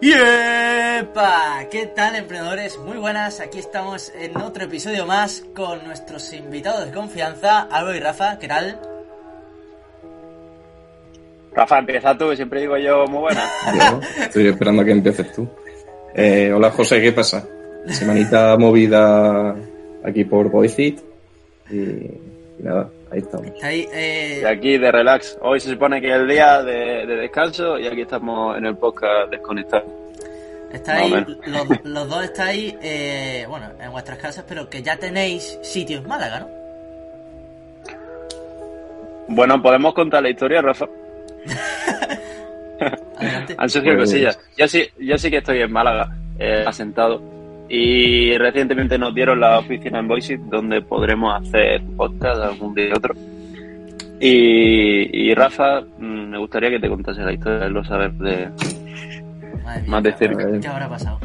¡Yepa! ¿Qué tal, emprendedores? Muy buenas, aquí estamos en otro episodio más con nuestros invitados de confianza, Álvaro y Rafa. ¿Qué tal? Rafa, empieza tú, siempre digo yo muy buena. Yo estoy esperando a que empieces tú. Eh, hola José, ¿qué pasa? Semanita movida aquí por Boycit y, y nada, ahí estamos. Está ahí, eh, Y aquí de relax. Hoy se supone que es el día de, de descanso y aquí estamos en el podcast desconectados. estáis, los, los dos estáis, eh, bueno, en vuestras casas, pero que ya tenéis sitio en Málaga, ¿no? Bueno, podemos contar la historia, Rafa. Adelante. Han surgido Pues- cosillas. Yo sí, yo sí que estoy en Málaga, eh, asentado. Y recientemente nos dieron la oficina en Boise donde podremos hacer podcast algún día y otro. Y, y Rafa, mm, me gustaría que te contase la historia, lo saber de, Madre mía, más de ¿qué- cerca. ¿Qué habrá pasado?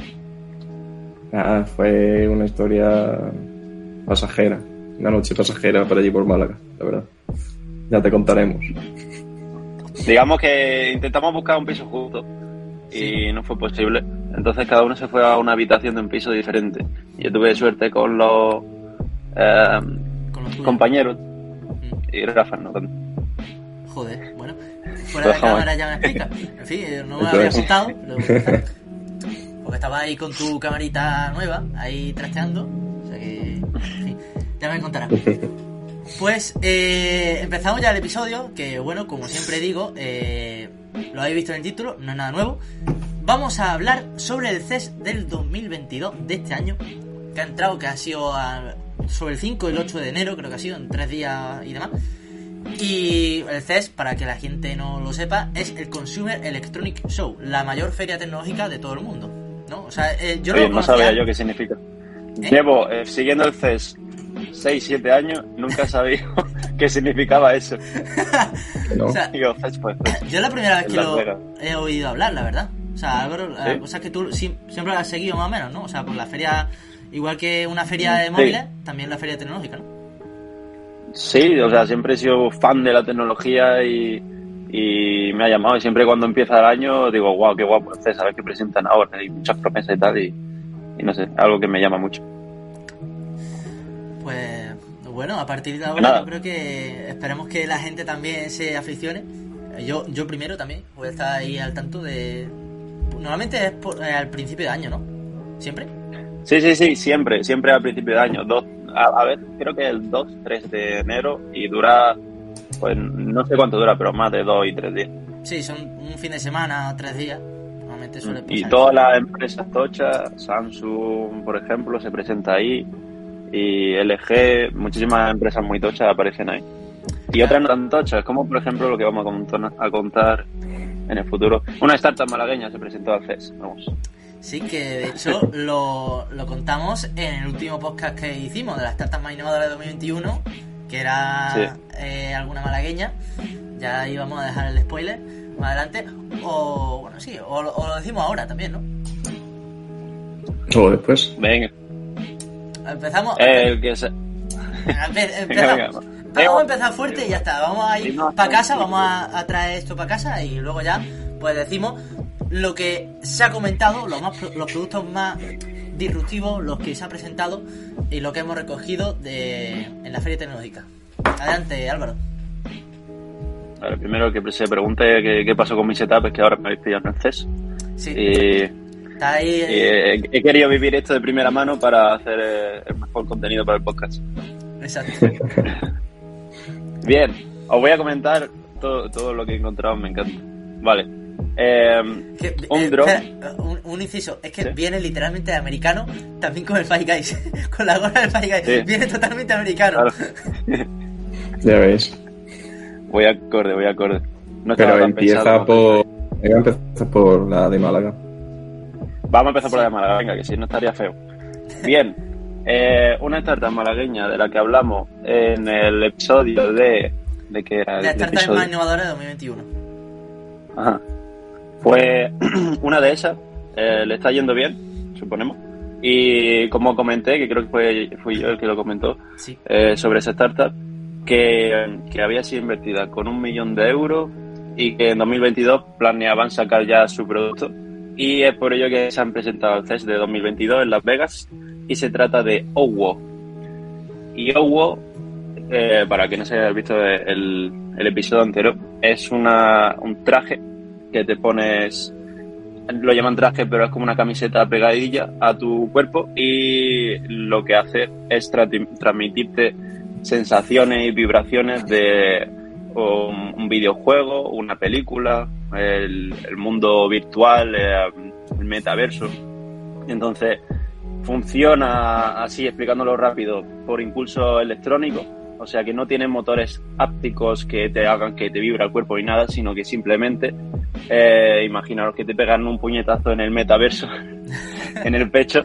Nada, fue una historia pasajera, una noche pasajera por allí por Málaga, la verdad. Ya te contaremos. Digamos que intentamos buscar un piso juntos y no fue posible. Entonces cada uno se fue a una habitación de un piso diferente. Yo tuve suerte con los eh, Con los compañeros Mm, y Rafa no tanto. Joder, bueno. Fuera de cámara ya me explica. En fin, eh, no me había es. contado, pero... Porque estaba ahí con tu camarita nueva, ahí trasteando. O sea que, en fin, ya me contarás. Pues eh, empezamos ya el episodio, que bueno, como siempre digo, eh, lo habéis visto en el título, no es nada nuevo. Vamos a hablar sobre el CES del 2022, de este año, que ha entrado, que ha sido a- sobre el 5 y el 8 de enero, creo que ha sido, en tres días y demás. Y el CES, para que la gente no lo sepa, es el Consumer Electronic Show, la mayor feria tecnológica de todo el mundo. ¿no? O sea, eh, yo no Oye, lo no conocía. sabía yo qué significa. Llevo eh, siguiendo el CES 6-7 años, nunca he sabido qué significaba eso. ¿no? O sea, Digo, CES, pues, pues. Yo es la primera vez que lo he oído hablar, la verdad. O sea, Álvaro, la es que tú siempre lo has seguido más o menos, ¿no? O sea, por la feria, igual que una feria de móviles, también la feria tecnológica, ¿no? Sí, o sea, siempre he sido fan de la tecnología y, y me ha llamado. Y siempre cuando empieza el año digo, wow, qué guapo CES, a ver qué presentan ahora. Hay muchas promesas y tal, y, y no sé, algo que me llama mucho. Bueno, a partir de ahora Nada. yo creo que esperemos que la gente también se aficione. Yo, yo primero también voy a estar ahí al tanto de... Normalmente es por- eh, al principio de año, ¿no? ¿Siempre? Sí, sí, sí, siempre, siempre al principio de año. Dos, a, a ver, creo que el 2, 3 de enero y dura, pues no sé cuánto dura, pero más de dos y tres días. Sí, son un fin de semana, tres días. Normalmente suele Y pasar. todas las empresas tochas, Samsung, por ejemplo, se presenta ahí. Y LG, muchísimas empresas muy tochas aparecen ahí. Y otras no tan tochas, como por ejemplo lo que vamos a contar, a contar en el futuro. Una startup malagueña se presentó al CES, vamos. Sí, que de hecho lo, lo contamos en el último podcast que hicimos de las startups más innovadoras de 2021, que era Sí. eh, alguna malagueña. Ya ahí vamos a dejar el spoiler más adelante. O, bueno, sí, o, lo- o lo decimos ahora también, ¿no? O después. Venga, Empezamos. el que se... Empe- empezamos. venga. Vamos a empezar fuerte y ya está. Vamos a ir para casa, vamos a, a traer esto para casa y luego ya, pues decimos lo que se ha comentado, los, más, los productos más disruptivos, los que se ha presentado y lo que hemos recogido de, en la feria tecnológica. Adelante, Álvaro. A ver, primero que se pregunte qué, qué pasó con mi setup, es que ahora me habéis pillado en el CES. Sí, Y, está ahí. eh, eh, he querido vivir esto de primera mano para hacer eh, el mejor contenido para el podcast. Exacto. Bien, os voy a comentar todo, todo lo que he encontrado, me encanta. Vale. Eh, Que- Un eh, drone. espera, un, un inciso, es que Sí. viene literalmente de americano, también con el Five Guys, con la gorra del Five Guys, Sí. viene totalmente americano. claro, Ya ves. voy acorde, voy acorde. No Pero empieza pensado. por. Voy a empezar por la de Málaga. Vamos a empezar por la de Málaga, venga, que si no estaría feo. Bien, eh, una startup malagueña de la que hablamos en el episodio de... ¿De qué era? La startup episodio? más innovadora de 2021. Ajá. Pues una de esas eh, le está yendo bien, suponemos. Y como comenté, que creo que fue, fui yo el que lo comentó, Sí. eh, sobre esa startup, que, que había sido invertida con un millón de euros y que en 2022 planeaban sacar ya su producto y es por ello que se han presentado el CES de 2022 en Las Vegas y se trata de OWO. Y OWO, eh, para que no se haya visto el, episodio entero, es una, un traje que te pones, lo llaman traje, pero es como una camiseta pegadilla a tu cuerpo y lo que hace es transmitirte sensaciones y vibraciones de un, videojuego, una película, el, mundo virtual, eh, el metaverso. Entonces, funciona así, explicándolo rápido, por impulso electrónico, o sea que no tiene motores ápticos que te hagan que te vibra el cuerpo ni nada, sino que simplemente, eh, imaginaros que te pegan un puñetazo en el metaverso, en el pecho,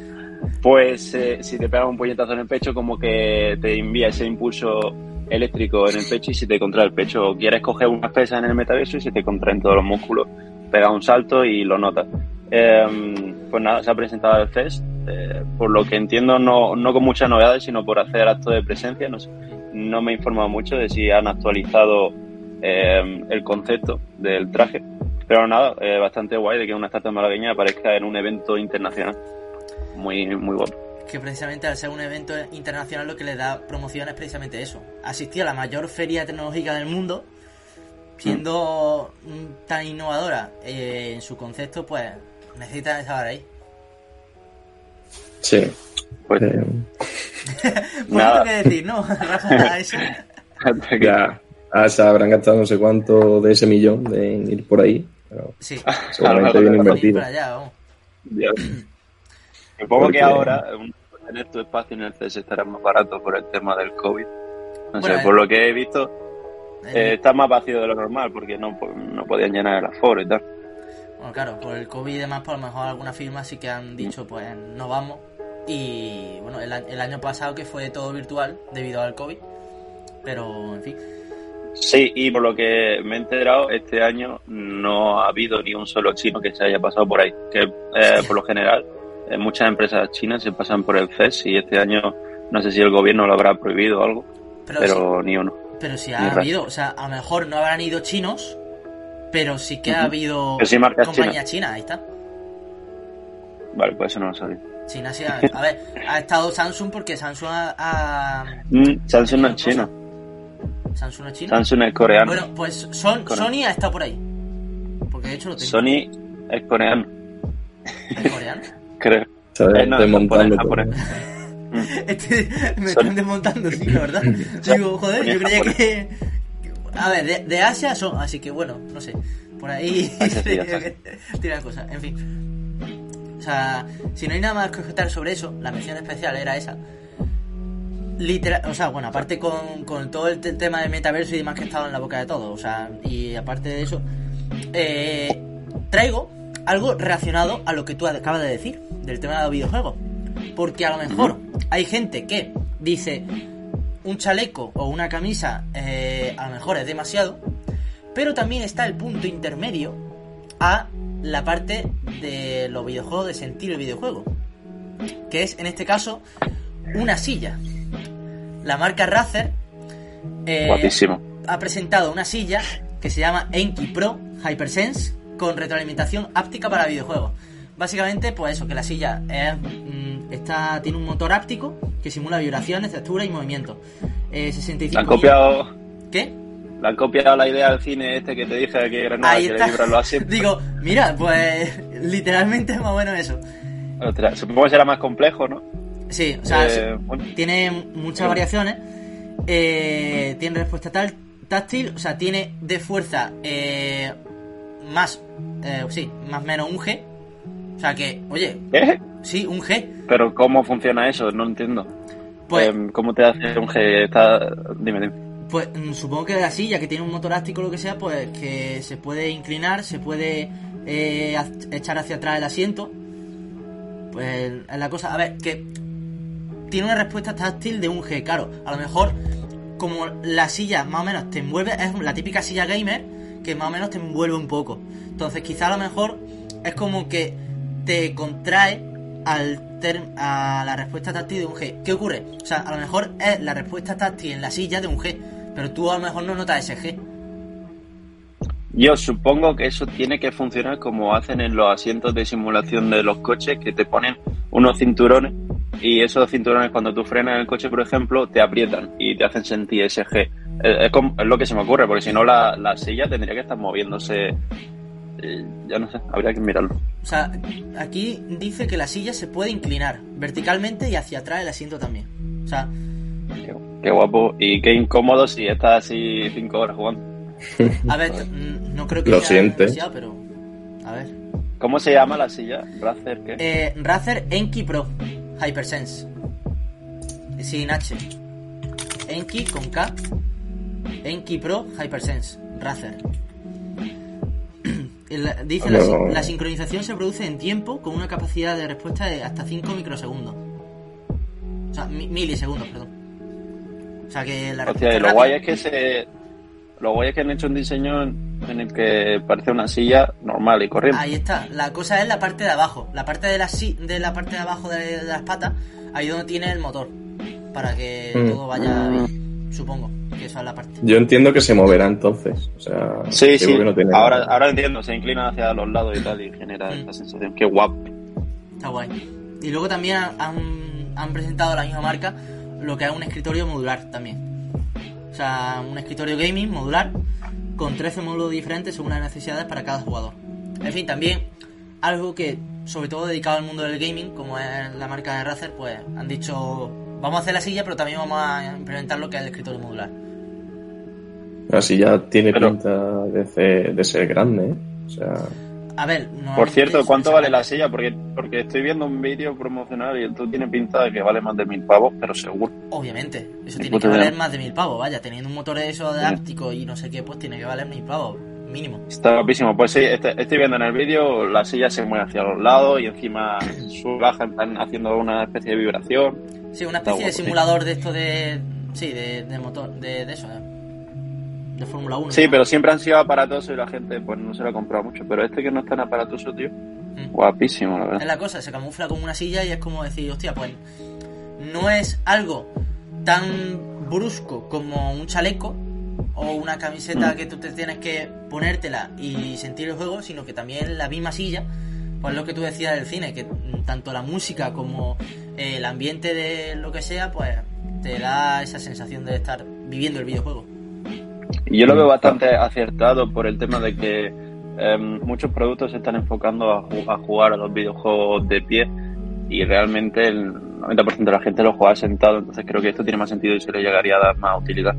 pues eh, si te pegan un puñetazo en el pecho, como que te envía ese impulso eléctrico en el pecho y se te contrae el pecho. O quieres coger una pesa en el metaverso y se te contraen todos los músculos. Pega un salto y lo notas. Em, pues nada, se ha presentado el FEST. Eh, por lo que entiendo, no, no con muchas novedades, sino por hacer acto de presencia. No, no me he informado mucho de si han actualizado em, el concepto del traje. Pero nada, eh, bastante guay de que una estatua malagueña aparezca en un evento internacional. Muy, muy guapo que precisamente al ser un evento internacional lo que le da promoción es precisamente eso. Asistir a la mayor feria tecnológica del mundo, siendo tan innovadora eh, en su concepto, pues necesita estar ahí. Sí. Pues, eh, nada. que decir, ¿no? ya ah, se habrán gastado no sé cuánto de ese millón de ir por ahí. Pero sí. Seguramente bien invertido. Supongo que ahora tener tu espacio en el CS estará más barato por el tema del COVID. No sé, por lo que he visto, eh, está más vacío de lo normal porque no, no podían llenar el aforo y tal. Bueno, claro, por el COVID y demás, por lo mejor algunas firmas sí que han dicho, pues no vamos. Y bueno, el, el año pasado que fue todo virtual debido al COVID, pero en fin. Sí, y por lo que me he enterado, este año no ha habido ni un solo chino que se haya pasado por ahí. Que eh, por lo general eh, muchas empresas chinas se pasan por el CES y este año no sé si el gobierno lo habrá prohibido o algo, pero, ni uno. Pero si ha habido, o sea, a lo mejor no habrán ido chinos, pero sí que ha habido compañías chinas, ahí está. Vale, pues eso no lo sabía. China sí, a, ver, ha estado Samsung porque Samsung ha... Mm, Samsung no es chino. ¿Samsung es chino? Samsung es coreano. Bueno, pues Son, Sony ha estado por ahí. Porque de hecho lo tengo. Sony es coreano. ¿Es coreano? creo. Eh, no, desmontando este, me están desmontando, sí, la verdad. Digo, joder, yo creía que. A ver, de, Asia son, así que bueno, no sé. Por ahí tiran cosas. En fin. O sea, si no hay nada más que comentar sobre eso, la mención especial era esa. Literal, o sea, bueno, aparte con, con todo el tema de metaverso y demás que estaba en la boca de todos, o sea, y aparte de eso, eh, traigo algo relacionado a lo que tú acabas de decir, del tema de los videojuegos. Porque a lo mejor hay gente que dice un chaleco o una camisa eh, a lo mejor es demasiado, pero también está el punto intermedio a la parte de los videojuegos, de sentir el videojuego, que es en este caso una silla. La marca Razer eh, ha presentado una silla que se llama Enki Pro Hypersense con retroalimentación áptica para videojuegos. Básicamente, pues eso, que la silla es, mm, está, tiene un motor áptico que simula vibraciones, textura y movimiento. Eh, 65 ¿La han copiado? ¿Qué? ¿La han copiado la idea del cine este que te dije que era nada, que está. lo así? Digo, mira, pues literalmente es más bueno eso. supongo que será más complejo, ¿no? Sí, o sea, eh, tiene muchas variaciones. Eh, tiene respuesta tal, táctil, o sea, tiene de fuerza eh, más, eh, sí, más menos un G. O sea que, oye, ¿Eh? sí, un G. Pero ¿cómo funciona eso? No entiendo. Pues, em, ¿Cómo te hace un G? Está... Dime, dime. Pues mm, supongo que así, ya que tiene un motor áctico o lo que sea, pues que se puede inclinar, se puede eh, echar hacia atrás el asiento. Pues es la cosa. A ver, que tiene una respuesta táctil de un G, claro. A lo mejor, como la silla más o menos te envuelve, es la típica silla gamer que más o menos te envuelve un poco. Entonces quizá a lo mejor es como que te contrae al a la respuesta táctil de un G. ¿Qué ocurre? O sea, a lo mejor es la respuesta táctil en la silla de un G, pero tú a lo mejor no notas ese G. Yo supongo que eso tiene que funcionar como hacen en los asientos de simulación de los coches, que te ponen unos cinturones y esos cinturones cuando tú frenas el coche, por ejemplo, te aprietan y te hacen sentir ese G. Es, como- es lo que se me ocurre, porque si no la, la silla tendría que estar moviéndose. eh, ya no sé, habría que mirarlo. O sea, aquí dice que la silla se puede inclinar verticalmente y hacia atrás el asiento también. O sea, Qué, qué guapo y qué incómodo si estás así cinco horas jugando. a ver, mm, no creo que Lo sea siente. demasiado, pero a ver. ¿Cómo se llama la silla? ¿Razer qué? Eh, Razer Enki Pro Hypersense. Sin H. Enki con K. Enki Pro Hypersense. Razer. Dice la, No. la sincronización se produce en tiempo con una capacidad de respuesta de hasta 5 microsegundos. O sea, mi- milisegundos, perdón. O sea que la Hostia, lo guay es que se. Lo guay es que han hecho un diseño en, en el que parece una silla normal y corriente. Ahí está. La cosa es la parte de abajo. La parte de la, si- de la parte de abajo de, de las patas, ahí donde tiene el motor. Para que Mm. todo vaya bien. Supongo que esa es la parte. Yo entiendo que se moverá entonces. O sea, Sí, sí. que no tiene- Ahora, ahora entiendo, se inclina hacia los lados y tal y genera Mm. esta sensación. Qué guapo. Está guay. Y luego también han, han presentado la misma marca lo que es un escritorio modular también. O sea, un escritorio gaming modular con 13 módulos diferentes según las necesidades para cada jugador. En fin, también algo que, sobre todo dedicado al mundo del gaming, como es la marca de Razer, pues han dicho, vamos a hacer la silla, pero también vamos a implementar lo que es el escritorio modular. Así ya tiene Pero- pinta de ser, de ser grande, ¿eh? O sea, A ver, Por cierto, ¿cuánto vale la silla? Porque, porque estoy viendo un vídeo promocional y esto tiene pinta de que vale más de mil pavos, pero seguro. Obviamente, eso tiene que valer más de mil pavos, vaya, teniendo un motor de eso de Sí. áptico y no sé qué, pues tiene que valer mil pavos, mínimo. Está guapísimo. Pues sí, este- estoy viendo en el vídeo, la silla se mueve hacia los lados y encima sube baja, plan, haciendo una especie de vibración. Sí, una especie de sí. simulador de esto de. Sí, de, de motor, de, de eso, de, de Fórmula 1. Sí, ¿no? pero siempre han sido aparatosos y la gente pues no se lo ha comprado mucho. Pero este que no es tan aparatoso, tío, Mm. guapísimo, la Es verdad. la cosa, se camufla como una silla y es como decir, hostia, pues. No es algo tan brusco como un chaleco o una camiseta que tú te tienes que ponértela y sentir el juego, sino que también la misma silla, pues lo que tú decías del cine, que tanto la música como el ambiente de lo que sea, pues te da esa sensación de estar viviendo el videojuego. Y yo lo veo bastante acertado por el tema de que em, muchos productos se están enfocando a, a jugar a los videojuegos de pie y realmente el 90% de la gente lo juega sentado, entonces creo que esto tiene más sentido y se le llegaría a dar más utilidad.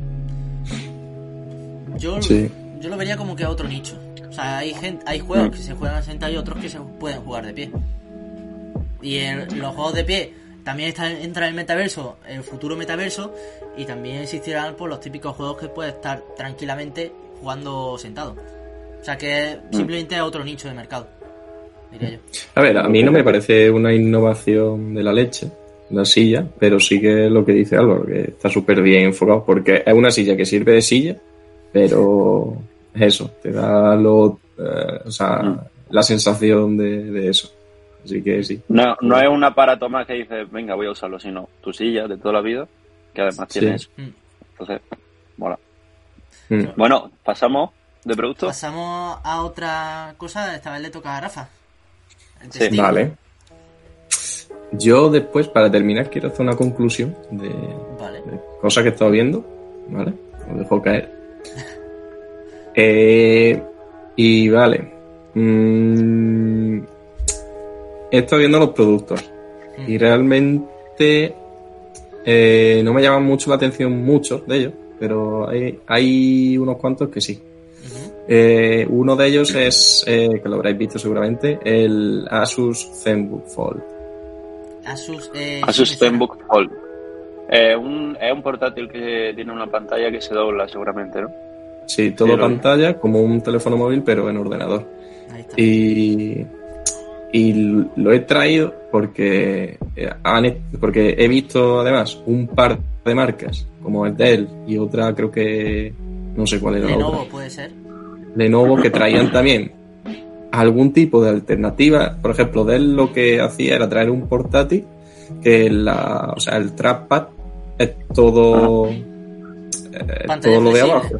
Yo, Sí. yo lo vería como que a otro nicho. O sea, hay gente, hay juegos Mm. que se juegan sentados y otros que se pueden jugar de pie. Y en los juegos de pie también está, entra el metaverso, el futuro metaverso, y también existirán pues, los típicos juegos que puedes estar tranquilamente jugando sentado. O sea que Mm. simplemente es otro nicho de mercado, diría yo. a ver, a mí no me parece una innovación de la leche, la silla, pero sí que lo que dice Álvaro, que está súper bien enfocado, porque es una silla que sirve de silla, pero es eso, te da lo, eh, o sea, Mm. la sensación de, de eso. Así que sí. No, no es un aparato más que dices, venga, voy a usarlo, sino tu silla de toda la vida, que además Sí. tiene eso. Mm. Entonces, mola. Mm. Bueno, pasamos de producto. Pasamos a otra cosa, esta vez le toca a Rafa. Sí. Vale. Yo después, para terminar, quiero hacer una conclusión de, Vale. de cosas que he estado viendo, ¿vale? Os dejo caer. Eh, y vale. Mm, he estado viendo los productos Mm. y realmente eh, no me llaman mucho la atención muchos de ellos, pero hay, hay unos cuantos que sí. Eh, uno de ellos es, eh, que lo habréis visto seguramente, el Asus ZenBook Fold. Asus, eh, Asus. ZenBook Fold. Eh, un, es un portátil que tiene una pantalla que se dobla seguramente, ¿no? Sí, todo pantalla, como un teléfono móvil, pero en ordenador. Ahí está. Y, y lo he traído porque, eh, han he- porque he visto además un par de marcas, como es Dell y otra creo que no sé cuál era la Lenovo otra. puede ser. Lenovo que traían también algún tipo de alternativa. Por ejemplo, Dell lo que hacía era traer un portátil que la, o sea, el trackpad es todo, eh, Pantalla todo lo de abajo.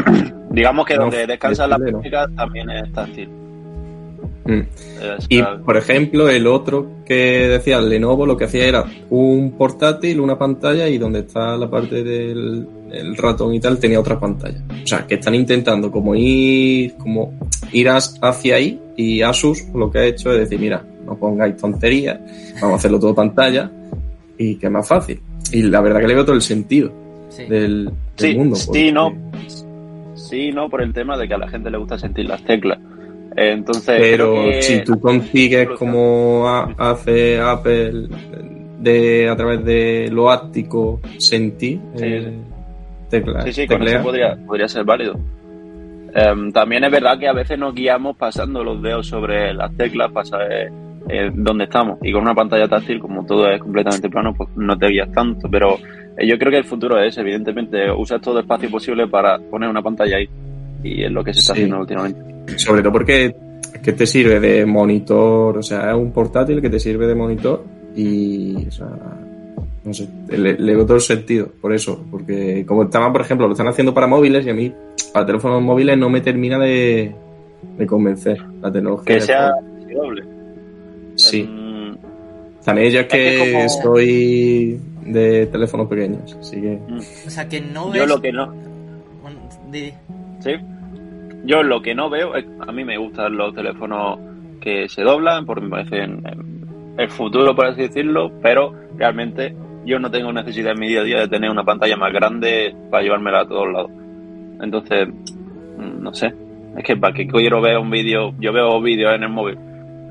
Digamos que No, donde descansa la este música también es táctil. Mm. Es, Y, claro. por ejemplo, el otro que decía, el Lenovo, lo que hacía era un portátil, una pantalla y donde está la parte del el ratón y tal, tenía otra pantalla. O sea, que están intentando como ir, como ir as- hacia ahí y Asus lo que ha hecho es decir, mira, no pongáis tonterías, vamos a hacerlo todo pantalla y que es más fácil. Y la verdad que le veo todo el sentido Sí. del, del Sí, mundo. sí, porque- no. Sí, no, por el tema de que a la gente le gusta sentir las teclas. Entonces, Pero que- si tú consigues como ha- hace Apple de a través de lo áptico sentir Sí, eh, tecla- Sí, sí, con eso podría, podría ser válido. Em, también es verdad que a veces nos guiamos pasando los dedos sobre las teclas para saber eh, dónde estamos. Y con una pantalla táctil, como todo es completamente plano, pues no te guías tanto. Pero eh, yo creo que el futuro es, evidentemente, usas todo el espacio posible para poner una pantalla ahí. Y es lo que se está Sí. haciendo últimamente. sobre todo porque que te sirve de monitor, o sea, es un portátil que te sirve de monitor y, o sea, no sé, le, le veo todo el sentido, por eso, porque como estaban, por ejemplo, lo están haciendo para móviles y a mí, para teléfonos móviles no me termina de, de convencer la tecnología. Que sea doble. Sí. También yo es que, como- soy de teléfonos pequeños, así que O sea, que no ves... yo lo que no... Sí. Yo lo que no veo es, a mí me gustan los teléfonos que se doblan porque me parecen em, el futuro, por así decirlo, pero realmente yo no tengo necesidad en mi día a día de tener una pantalla más grande para llevármela a todos lados. Entonces, mm, no sé. Es que para que quiero ver un vídeo, yo veo vídeos en el móvil.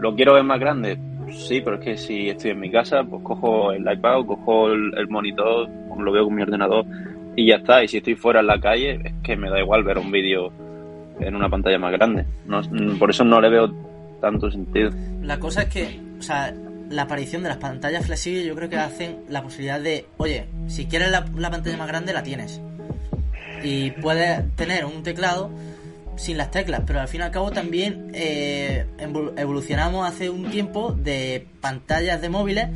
¿Lo quiero ver más grande? Sí, pero es que si estoy en mi casa, pues cojo el iPad, cojo el, monitor, lo veo con mi ordenador y ya está. Y si estoy fuera en la calle, es que me da igual ver un vídeo en una pantalla más grande. No, mm, por eso no le veo tanto sentido. La cosa es que, o sea, la aparición de las pantallas flexibles yo creo que hacen la posibilidad de, oye, si quieres la pantalla más grande la tienes. Y puedes tener un teclado sin las teclas, pero al fin y al cabo también eh, evol- evolucionamos hace un tiempo de pantallas de móviles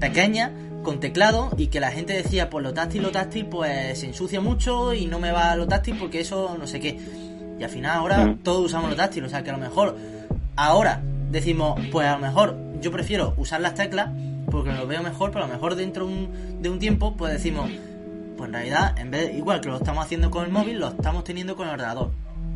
pequeñas con teclado y que la gente decía, pues lo táctil, lo táctil, pues se ensucia mucho y no me va lo táctil porque eso no sé qué. Y al final ahora todos usamos lo táctil, o sea que a lo mejor ahora decimos, pues a lo mejor yo prefiero usar las teclas porque lo veo mejor, pero a lo mejor dentro un- de un tiempo pues decimos, pues en realidad en vez igual que lo estamos haciendo con el móvil, lo estamos teniendo con el ordenador.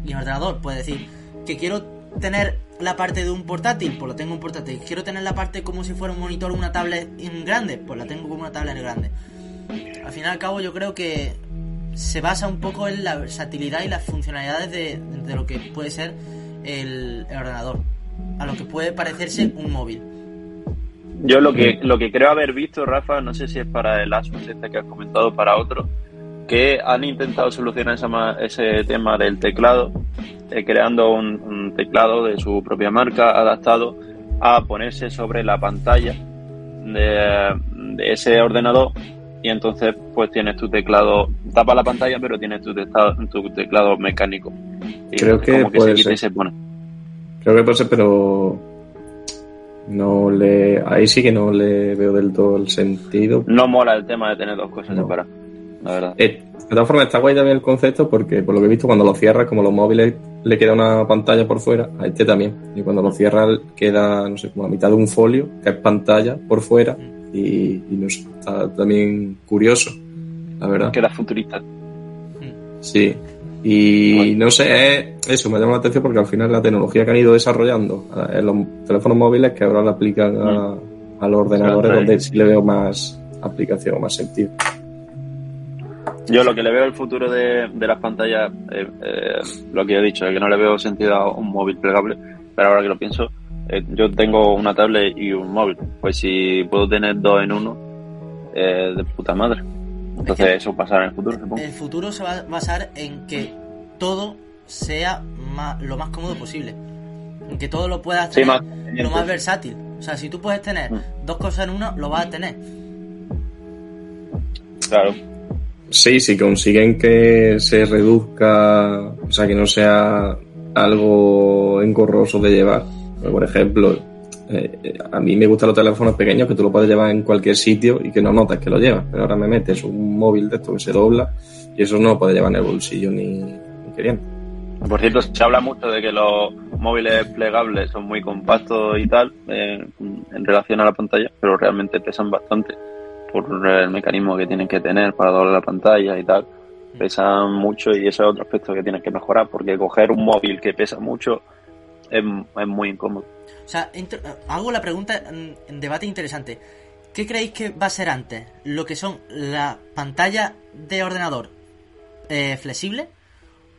Y el ordenador puede decir que quiero tener la parte de un portátil, pues lo tengo un portátil. Quiero tener la parte como si fuera un monitor o una tablet en grande, pues la tengo como una tablet en grande. Al fin y al cabo yo creo que se basa un poco en la versatilidad y las funcionalidades de, de lo que puede ser el, el ordenador, a lo que puede parecerse un móvil. Yo lo que, lo que creo haber visto, Rafa, no sé si es para el Asus este que has comentado para otro, que han intentado solucionar esa ese tema del teclado, eh, creando un, un teclado de su propia marca adaptado a ponerse sobre la pantalla de, de ese ordenador y entonces pues tienes tu teclado, tapa la pantalla pero tienes tu teclado, tu teclado mecánico. Y Creo que como que puede se quita y ser. se pone. creo que puede ser, pero no le, ahí sí que no le veo del todo el sentido. No mola el tema de tener dos cosas No. separadas, la verdad. Eh, de todas formas, está guay también el concepto porque, por lo que he visto, cuando lo cierras, como los móviles le queda una pantalla por fuera, a este también. Y cuando lo cierras, queda, no sé, como la mitad de un folio, que es pantalla por fuera. Y, y no sé, está también curioso, la verdad. Queda futurista. Sí. Y no sé, es eso me llama la atención porque al final la tecnología que han ido desarrollando eh, en los teléfonos móviles que ahora la aplican a, a los ordenadores donde sí le veo más aplicación o más sentido. Yo lo que le veo el futuro de, de las pantallas, eh, eh, lo que he dicho, es que no le veo sentido a un móvil plegable, pero ahora que lo pienso, eh, yo tengo una tablet y un móvil, pues si puedo tener dos en uno, eh, de puta madre. Entonces eso pasará en el futuro, supongo. El futuro se va a basar en que todo sea lo más cómodo posible. En que todo lo puedas Sí, tener más lo más versátil. O sea, si tú puedes tener Mm. dos cosas en una, lo vas a tener. Claro. Sí, si consiguen que se reduzca, o sea, que no sea algo engorroso de llevar. Por ejemplo, eh, a mí me gustan los teléfonos pequeños que tú lo puedes llevar en cualquier sitio y que no notas que lo llevas. Pero ahora me metes un móvil de esto que se dobla y eso no lo puedes llevar en el bolsillo ni, ni queriendo. Por cierto, se habla mucho de que los móviles plegables son muy compactos y tal eh, en relación a la pantalla, pero realmente pesan bastante por el mecanismo que tienen que tener para doblar la pantalla y tal. Pesan mucho y ese es otro aspecto que tienen que mejorar, porque coger un móvil que pesa mucho es, es muy incómodo. O sea, hago la pregunta en debate interesante. ¿Qué creéis que va a ser antes? ¿Lo que son la pantalla de ordenador eh, flexible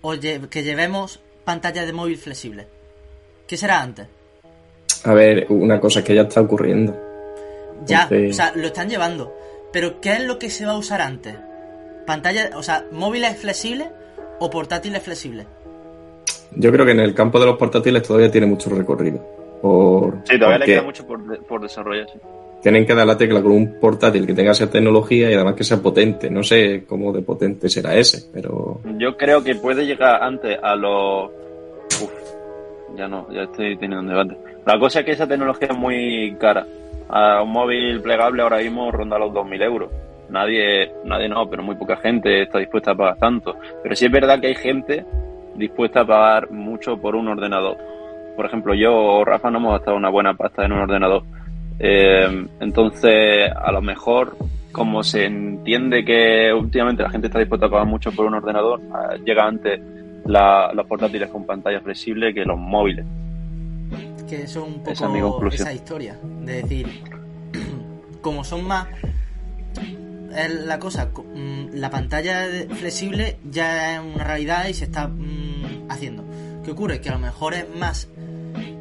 o que llevemos pantalla de móvil flexible? ¿Qué será antes? A ver, una cosa que ya está ocurriendo. Ya, o sea, lo están llevando. Pero ¿qué es lo que se va a usar antes? ¿Pantalla, o sea, móviles flexibles o portátiles flexibles? Yo creo que en el campo de los portátiles todavía tiene mucho recorrido. Por, sí, todavía le queda mucho por, por desarrollar. Tienen que dar la tecla con un portátil que tenga esa tecnología y además que sea potente. No sé cómo de potente será ese, pero. Yo creo que puede llegar antes a los. Uf, ya no, ya estoy teniendo un debate. La cosa es que esa tecnología es muy cara. A un móvil plegable ahora mismo ronda los 2.000 euros. Nadie, nadie no, pero muy poca gente está dispuesta a pagar tanto. Pero sí es verdad que hay gente dispuesta a pagar mucho por un ordenador. Por ejemplo, yo o Rafa no hemos gastado una buena pasta en un ordenador eh, entonces, a lo mejor, como se entiende que últimamente la gente está dispuesta a pagar mucho por un ordenador, eh, llega antes los portátiles con pantalla flexible que los móviles. Que eso es un poco esa, historia. De decir, como son más. Es la cosa, mm, la pantalla flexible ya es una realidad y se está mm, haciendo. ¿Qué ocurre? Que a lo mejor es más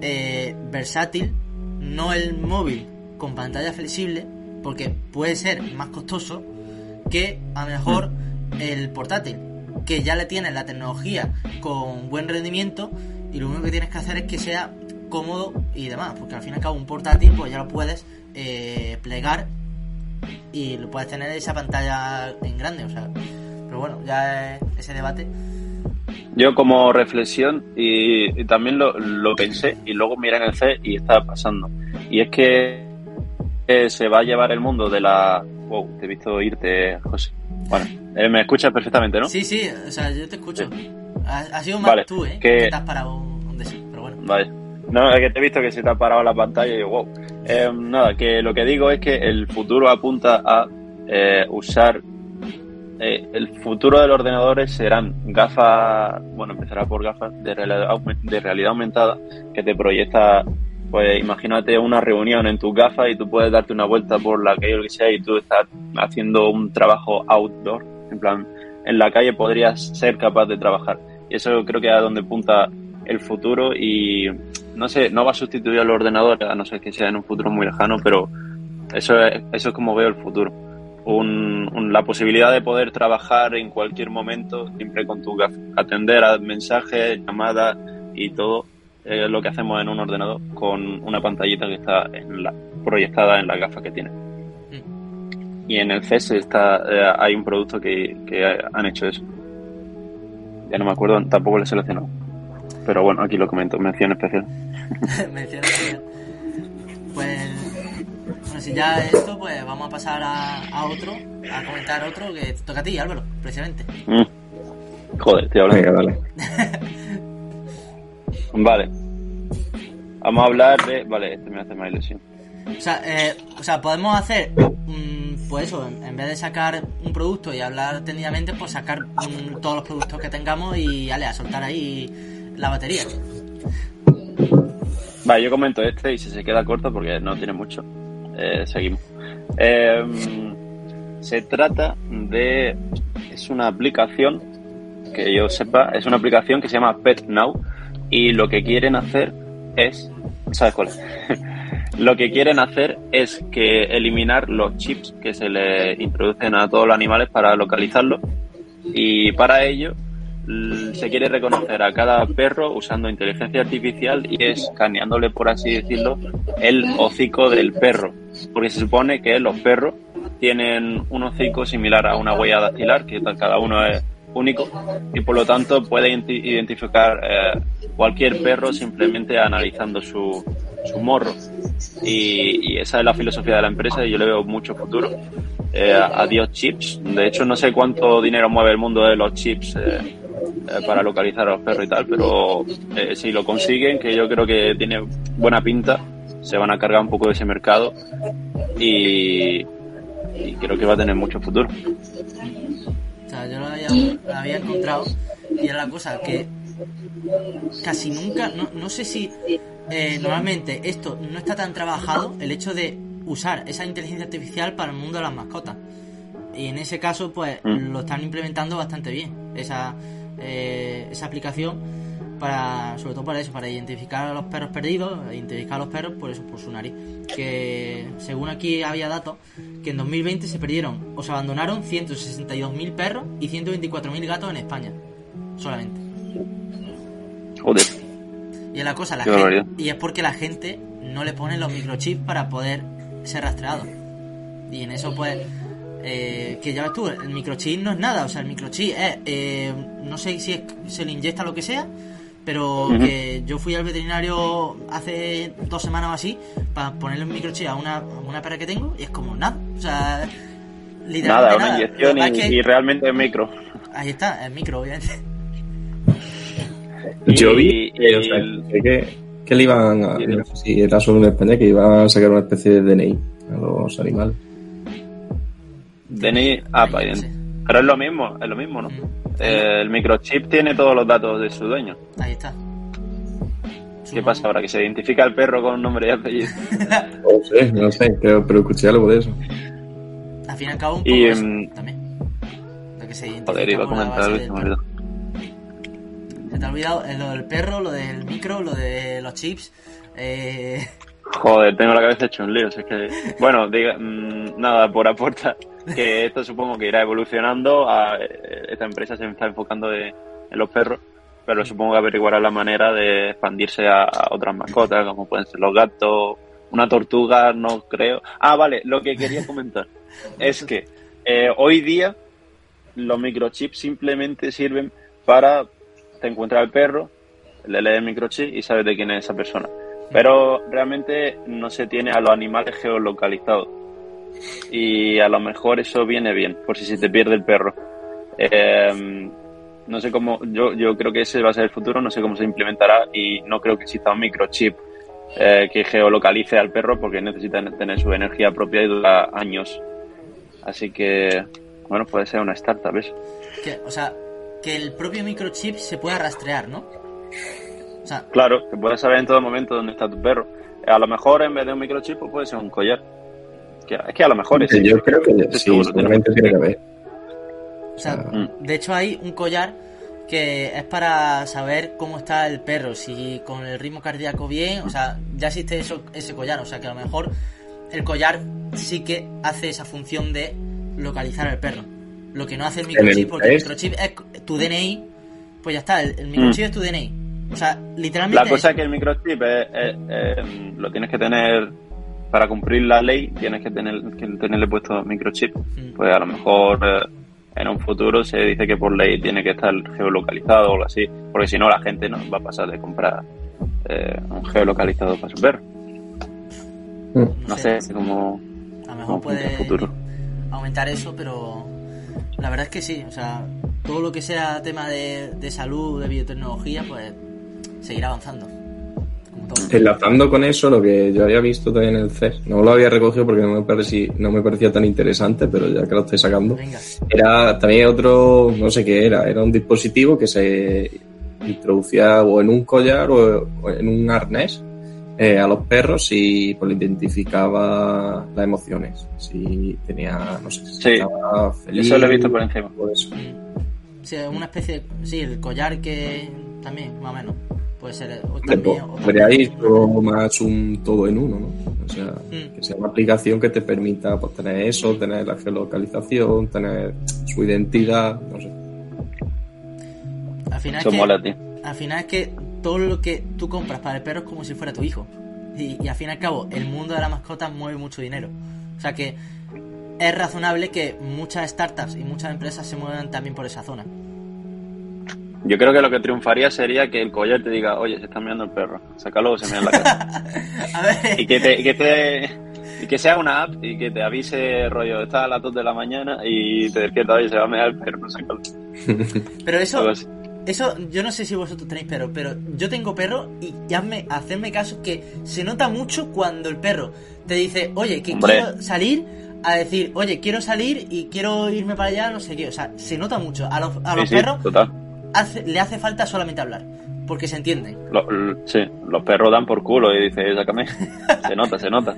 eh, versátil no el móvil con pantalla flexible, porque puede ser más costoso que a lo mejor el portátil, que ya le tienes la tecnología con buen rendimiento y lo único que tienes que hacer es que sea cómodo y demás, porque al fin y al cabo un portátil pues ya lo puedes eh, plegar y lo puedes tener esa pantalla en grande, o sea, pero bueno, ya es ese debate yo como reflexión y, también lo, pensé y luego miré en el C y estaba pasando. Y es que se va a llevar el mundo de la... Wow, te he visto irte, José. Bueno, eh, me escuchas perfectamente, ¿no? Sí, sí, o sea, yo te escucho. Ha, sido más tú, ¿eh? Que... te has parado sí, pero bueno. Vale. No, es que te he visto que se te ha parado la pantalla y wow. Eh, nada, que lo que digo es que el futuro apunta a eh, usar eh, el futuro de los ordenadores serán gafas, bueno, empezará por gafas de realidad, de realidad aumentada que te proyecta, pues imagínate una reunión en tus gafas y tú puedes darte una vuelta por la calle o lo que sea y tú estás haciendo un trabajo outdoor, en plan, en la calle podrías ser capaz de trabajar. Eso creo que es a donde punta el futuro y no sé, no va a sustituir al ordenador, a no ser que sea en un futuro muy lejano, pero eso es, eso es como veo el futuro un, la posibilidad de poder trabajar en cualquier momento, siempre con tu atender a mensajes, llamadas y todo eh, lo que hacemos en un ordenador con una pantallita que está en la, proyectada en la gafa que tiene. Mm. Y en el CES está, eh, hay un producto que, que, han hecho eso. Ya no me acuerdo, tampoco lo he seleccionado. Pero bueno, aquí lo comento, mención especial. mención especial. Pues si ya esto, pues vamos a pasar a, otro, a comentar otro que toca a ti, Álvaro, precisamente. Mm. Joder, estoy hablando. vale. vale. Vamos a hablar de. Vale, este me hace más ilusión. O sea, eh, o sea, podemos hacer, mm, pues eso, en, vez de sacar un producto y hablar técnicamente, pues sacar mm, todos los productos que tengamos y, ale, a soltar ahí la batería. Vale, yo comento este y si se queda corto porque no tiene mucho. Eh, seguimos. Em, se trata de. Es una aplicación que yo sepa, es una aplicación que se llama Pet Now y lo que quieren hacer es. ¿Sabes cuál lo que quieren hacer es que eliminar los chips que se le introducen a todos los animales para localizarlos y para ello se quiere reconocer a cada perro usando inteligencia artificial y escaneándole, por así decirlo, el hocico del perro. Porque se supone que los perros tienen un hocico similar a una huella dactilar, que cada uno es único, y por lo tanto puede identificar eh, cualquier perro simplemente analizando su, su morro. Y, esa es la filosofía de la empresa y yo le veo mucho futuro. Eh, adiós chips. De hecho, no sé cuánto dinero mueve el mundo de los chips. Eh, eh, para localizar a los perros y tal, pero eh, si lo consiguen, que yo creo que tiene buena pinta, se van a cargar un poco de ese mercado y, y creo que va a tener mucho futuro. O sea, yo lo había, lo había encontrado y era la cosa que casi nunca, no, no sé si eh, normalmente esto no está tan trabajado, el hecho de usar esa inteligencia artificial para el mundo de las mascotas. Y en ese caso, pues Mm. lo están implementando bastante bien, esa, eh, esa aplicación, para sobre todo para eso, para identificar a los perros perdidos, identificar a los perros por eso, por su nariz. Que según aquí había datos, que en 2020 se perdieron o se abandonaron 162.000 perros y 124.000 gatos en España, solamente. Joder, Y es la cosa, la gente- y es porque la gente no le pone los microchips para poder ser rastreado. Y en eso pues eh, que ya ves tú, el microchip no es nada, o sea, el microchip es, eh, no sé si es- se le inyecta lo que sea, pero que yo fui al veterinario hace dos semanas o así para ponerle un microchip a una, a una perra que tengo y es como nada, o sea, literalmente nada, una nada. inyección es y, que- y realmente es micro. Ahí está, el micro, obviamente. Yo Y- vi que, o sea, que, que le iban a, no sé si era solo en España, que iban a sacar una especie de DNI a los animales. DNI APA, Sí. pero es lo mismo, es lo mismo, ¿no? Mm. Eh, el microchip tiene todos los datos de su dueño. Ahí está. ¿Qué pasa ahora? Que se identifica el perro con nombre y apellido. No sé, no sé, creo- pero escuché algo de eso. Al fin y al cabo, un Y, poco eso em, también. Lo que se identifica Joder, iba a comentar algo se me olvidó. Se te ha olvidado eh, lo del perro, lo del micro, lo de los chips. Eh, Joder, tengo la cabeza hecho un lío. es que... Bueno, diga, mm, nada, por aporta que esto supongo que irá evolucionando. A, eh, esta empresa se está enfocando de- en los perros, pero supongo que averiguará la manera de expandirse a, a otras mascotas, como pueden ser los gatos, una tortuga, no creo. Ah, vale, lo que quería comentar es que eh, hoy día los microchips simplemente sirven para te encuentras al perro, le lees el microchip y sabes de quién es esa persona. Pero realmente no se tiene a los animales geolocalizados. Y a lo mejor eso viene bien, por si se te pierde el perro. Eh, no sé cómo, yo, yo creo que ese va a ser el futuro, no sé cómo se implementará y no creo que exista un microchip eh, que geolocalice al perro porque necesita tener su energía propia y dura años. Así que, bueno, puede ser una startup que, o sea, que el propio microchip se pueda rastrear, ¿no? O sea, Claro, que puedes saber en todo momento dónde está tu perro. A lo mejor en vez de un microchip pues puede ser un collar. Que- Es que a lo mejor es. Yo creo que sí, seguramente tiene que haber. o sea, Mm. de hecho hay un collar que es para saber cómo está el perro, si con el ritmo cardíaco bien, o sea, ya existe eso, ese collar, o sea que a lo mejor el collar sí que hace esa función de localizar al perro. Lo que no hace el microchip, porque el microchip es tu DNI, pues ya está, el, el microchip es tu DNI. O sea, literalmente... Mm. La cosa es- es que el microchip es- es- lo tienes que tener para cumplir la ley, tienes que tener que tenerle puesto microchip. Mm. Pues a lo mejor eh, en un futuro se dice que por ley tiene que estar geolocalizado o algo así, porque si no la gente no va a pasar de comprar eh, un geolocalizado para su perro. No sé, es como A lo mejor cómo puede futuro. aumentar eso, pero la verdad es que sí. O sea, todo lo que sea tema de, de salud, de biotecnología, pues seguirá avanzando. Enlazando con eso, lo que yo había visto también en el CES, no lo había recogido porque no me, parecía, no me parecía tan interesante, pero ya que lo estoy sacando, Venga. era también otro, no sé qué era, era un dispositivo que se introducía o en un collar o, o en un arnés eh, a los perros y pues, le identificaba las emociones. Si tenía, no sé, si Sí. estaba feliz. Eso lo he visto por encima. o eso. Mm. Sí, una especie de... Sí, el collar que también, más o menos. Puede ser... O también, pues, o también- todo más un todo en uno, ¿no? O sea, Mm. que sea una aplicación que te permita pues, tener eso, tener la geolocalización, tener su identidad, no sé. Al final, Eso es que, mola, tío. al final es que todo lo que tú compras para el perro es como si fuera tu hijo. Y, y al fin y al cabo, el mundo de la mascota mueve mucho dinero. O sea que es razonable que muchas startups y muchas empresas se muevan también por esa zona. Yo creo que lo que triunfaría sería que el collar te diga, oye, se está mirando el perro, sácalo o se mea en la cara. A ver, y que te, y que te y que sea una app y que te avise rollo, está a las 2 de la mañana y te despierta y se va a mear el perro, sácalo. pero eso, eso, yo no sé si vosotros tenéis perro, pero yo tengo perro y ya me, hacerme caso que se nota mucho cuando el perro te dice, oye, que Hombre. quiero salir, a decir, oye, quiero salir y quiero irme para allá, no sé qué. O sea, se nota mucho. A los, a Sí, los sí, perros total. Hace- le hace falta solamente hablar, porque se entienden. Lo- sí, los perros dan por culo y dice, sácame. se nota, se nota.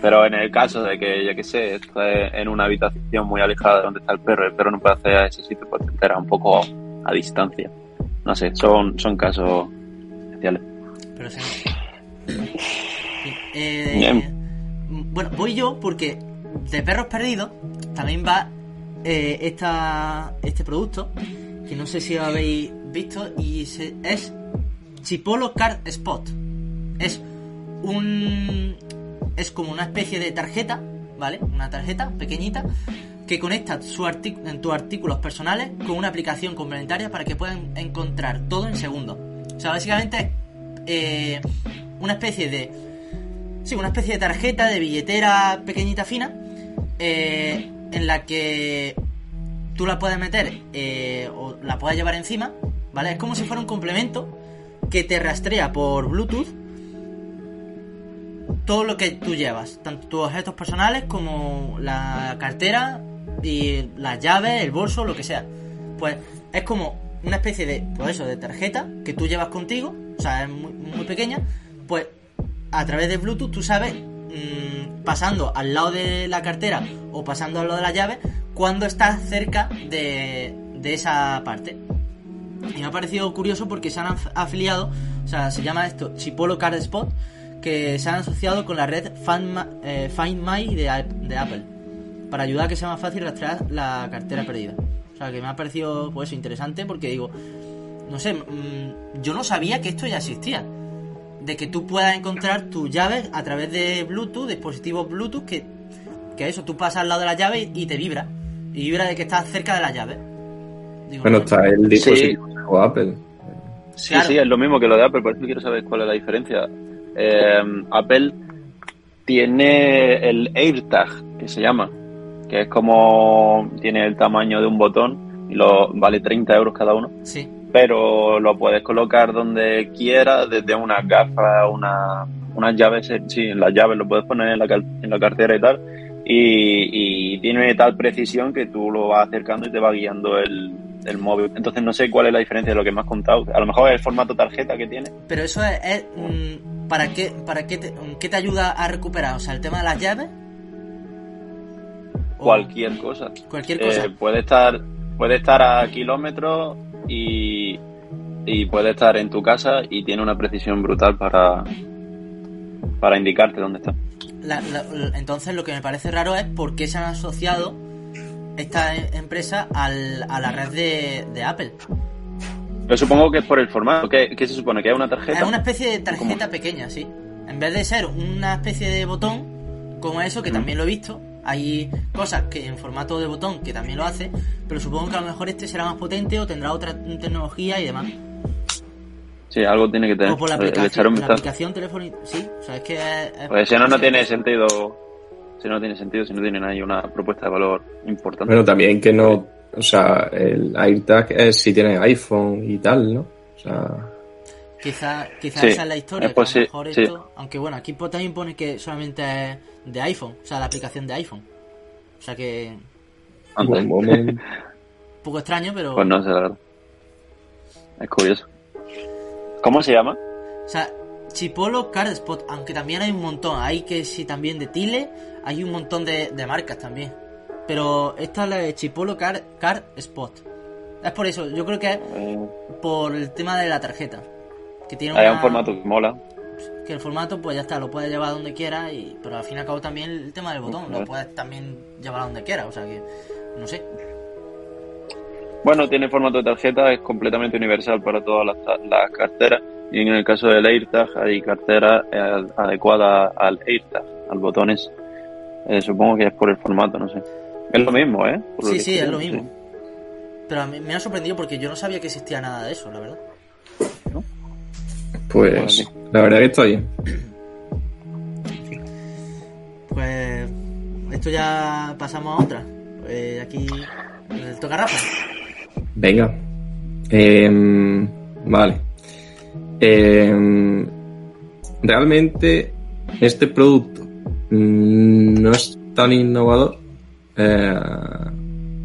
Pero en el caso de que, ya que sé, esto es en una habitación muy alejada de donde está el perro, el perro no puede acceder a ese sitio, pues te enteras un poco a distancia. No sé, son, son casos especiales. Pero se nota. Eh, Bien. Bueno, voy yo porque de perros perdidos también va eh, esta, este producto que no sé si lo habéis visto y es Chipolo Card Spot. Es un es como una especie de tarjeta, ¿vale? Una tarjeta pequeñita que conecta su en tus artículos personales con una aplicación complementaria para que puedan encontrar todo en segundos. O sea, básicamente eh, una especie de sí, una especie de tarjeta de billetera pequeñita fina eh, en la que tú la puedes meter eh, o la puedes llevar encima, ¿vale? Es como si fuera un complemento que te rastrea por Bluetooth todo lo que tú llevas, tanto tus objetos personales como la cartera y las llaves, el bolso, lo que sea. Pues es como una especie de, pues eso, de tarjeta que tú llevas contigo, o sea, es muy, pequeña, pues a través de Bluetooth tú sabes, mm, pasando al lado de la cartera o pasando al lado de la llave, cuando estás cerca de, de esa parte. Y me ha parecido curioso porque se han af- afiliado, o sea, se llama esto Chipolo Card Spot, que se han asociado con la red eh, Find My de, Apple, para ayudar a que sea más fácil rastrear la cartera perdida. O sea, que me ha parecido, pues interesante porque digo, no sé, mm, yo no sabía que esto ya existía. De que tú puedas encontrar tus llaves a través de Bluetooth, dispositivos Bluetooth, que, que eso, tú pasas al lado de la llave y, y te vibra. Y vibra de que estás cerca de la llave. Digo, Bueno, no, está el dispositivo o Apple. Sí, Claro. sí, es lo mismo que lo de Apple, por eso quiero saber cuál es la diferencia. Eh, Apple tiene el AirTag, que se llama, que es como tiene el tamaño de un botón y lo vale 30 euros cada uno, Sí, pero lo puedes colocar donde quieras, desde unas gafas, una, unas llaves, sí, las llaves lo puedes poner en la, car- en la cartera y tal, y, y tiene tal precisión que tú lo vas acercando y te va guiando el, el móvil. Entonces no sé cuál es la diferencia de lo que me has contado. A lo mejor es el formato tarjeta que tiene. pero eso es, es, mm, ¿para qué, para qué te, mm, qué te ayuda a recuperar? O sea, el tema de las llaves. O cualquier cosa. Cualquier Eh, cosa. puede estar puede estar a kilómetros y, y puede estar en tu casa y tiene una precisión brutal para para indicarte dónde está. La- la- la- entonces lo que me parece raro es por qué se han asociado esta e- empresa al, a la red de, de Apple. Yo supongo que es por el formato. ¿Qué, qué se supone? ¿Que es una tarjeta? Es una especie de tarjeta ¿Cómo? pequeña, sí. En vez de ser una especie de botón, como eso, que Mm. también lo he visto, hay cosas que en formato de botón que también lo hace, pero supongo que a lo mejor este será más potente o tendrá otra tecnología y demás. Sí, algo tiene que tener. O por la Le- le echaré aplicación, un la aplicación teléfono, sí, o sea, es que es- es- Pues si no, no tiene sentido. Si no tiene sentido, si no tienen ahí una propuesta de valor importante. Bueno, también que no, o sea, el AirTag es si tienes iPhone y tal, ¿no? O sea, Quizá, quizá Sí, esa es la historia. es que a lo mejor sí. esto, aunque bueno, aquí pues también pone que solamente es de iPhone, o sea, la aplicación de iPhone. O sea que un poco extraño, pero. Pues no sé, la verdad. Es curioso. ¿Cómo se llama? O sea, Chipolo Card Spot, aunque también hay un montón. Hay que sí también de Tile, hay un montón de, de marcas también. Pero esta es la de Chipolo Card, Card Spot. Es por eso, yo creo que es por el tema de la tarjeta. Que tiene hay una- un formato que mola. que el formato pues ya está, lo puedes llevar donde quieras, y, pero al fin y al cabo también el tema del botón, lo puedes también llevar a donde quieras, o sea que, no sé. Bueno, tiene formato de tarjeta, es completamente universal para todas las, las carteras. Y en el caso del AirTag, hay carteras eh, adecuadas al AirTag, al botón ese. Eh, supongo que es por el formato, no sé. Es lo mismo, ¿eh? Por Sí, sí, es lo mismo. Pero a mí me ha sorprendido porque yo no sabía que existía nada de eso, la verdad. Pues la verdad que está bien. Pues esto ya pasamos a otra. Eh, aquí toca Rafa. Venga. Em, vale. Em, realmente este producto mm, no es tan innovador, eh,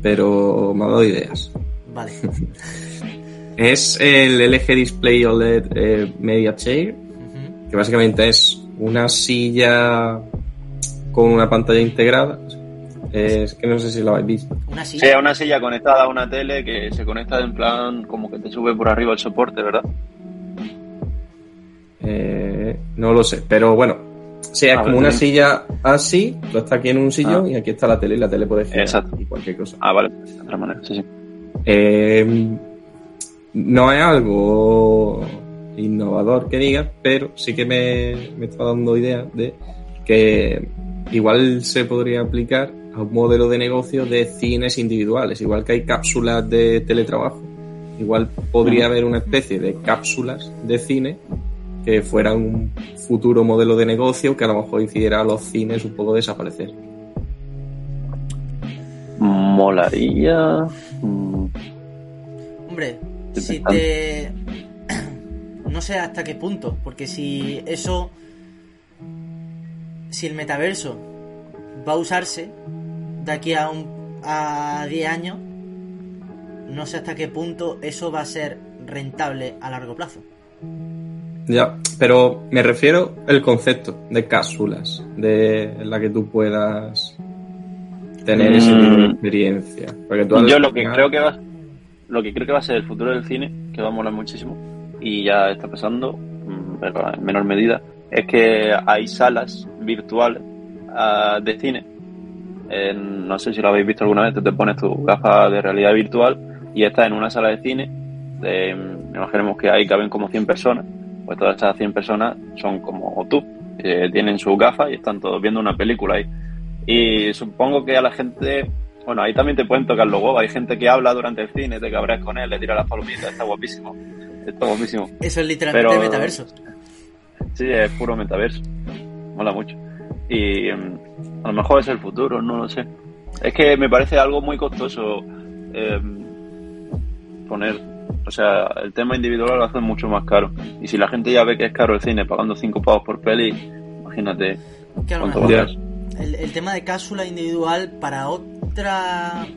pero me ha dado ideas. Vale. Es el LG Display OLED eh, Media Chair, que básicamente es una silla con una pantalla integrada. Es que no sé si lo habéis visto. Una Sí, silla. es una silla conectada a una tele que se conecta en plan como que te sube por arriba el soporte, ¿verdad? Eh, no lo sé, pero bueno. Sí, es A como ver, una sí. silla así, tú estás aquí en un sillón Ah. y aquí está la tele y la tele puede girar Exacto. y cualquier cosa. Ah, vale, de otra manera, sí, sí. Eh, no es algo innovador que diga, pero sí que me, me está dando idea de que igual se podría aplicar a un modelo de negocio de cines individuales, igual que hay cápsulas de teletrabajo. Igual podría haber una especie de cápsulas de cine que fueran un futuro modelo de negocio que a lo mejor hiciera a los cines un poco desaparecer. Molaría. mm, Hombre, si te... No sé hasta qué punto, porque si eso... Si el metaverso va a usarse de aquí a, un, a 10 años, no sé hasta qué punto eso va a ser rentable a largo plazo. Ya, pero me refiero al concepto de cápsulas, de la que tú puedas tener ese tipo de Mm. experiencia. Porque tú Yo lo que creo que va lo que creo que va a ser el futuro del cine, que va a molar muchísimo, y ya está pasando, mm, pero en menor medida, es que hay salas virtuales ah, de cine. En- no sé si lo habéis visto alguna vez, tú te pones tu gafa de realidad virtual y estás en una sala de cine. imaginemos que ahí caben como 100 personas, pues todas esas 100 personas son como tú, que tienen su gafa y están todos viendo una película ahí. Y supongo que a la gente, bueno, ahí también te pueden tocar los huevos. Hay gente que habla durante el cine, te cabreas con él, le tira las palomitas, está guapísimo. Está guapísimo. Eso es literalmente Pero- metaverso. Sí, es puro metaverso. Mola mucho. Y mm, a lo mejor es el futuro, no lo sé. Es que me parece algo muy costoso eh, poner, o sea, el tema individual lo hace mucho más caro. Y si la gente ya ve que es caro el cine pagando 5 pavos por peli, imagínate Que a lo cuánto mejor va a ser. el, el tema de cápsula individual para otra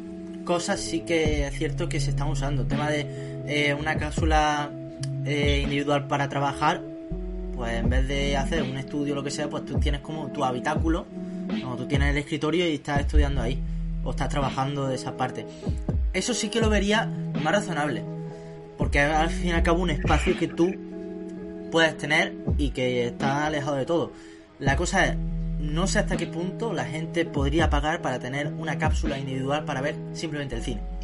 cosas sí que es cierto que se están usando. El tema de eh, una cápsula eh, individual para trabajar, pues en vez de hacer un estudio o lo que sea, pues tú tienes como tu habitáculo, como tú tienes el escritorio y estás estudiando ahí, o estás trabajando de esa parte. Eso sí que lo vería más razonable, porque al fin y al cabo un espacio que tú puedes tener y que está alejado de todo. La cosa es, no sé hasta qué punto la gente podría pagar para tener una cápsula individual para ver simplemente el cine.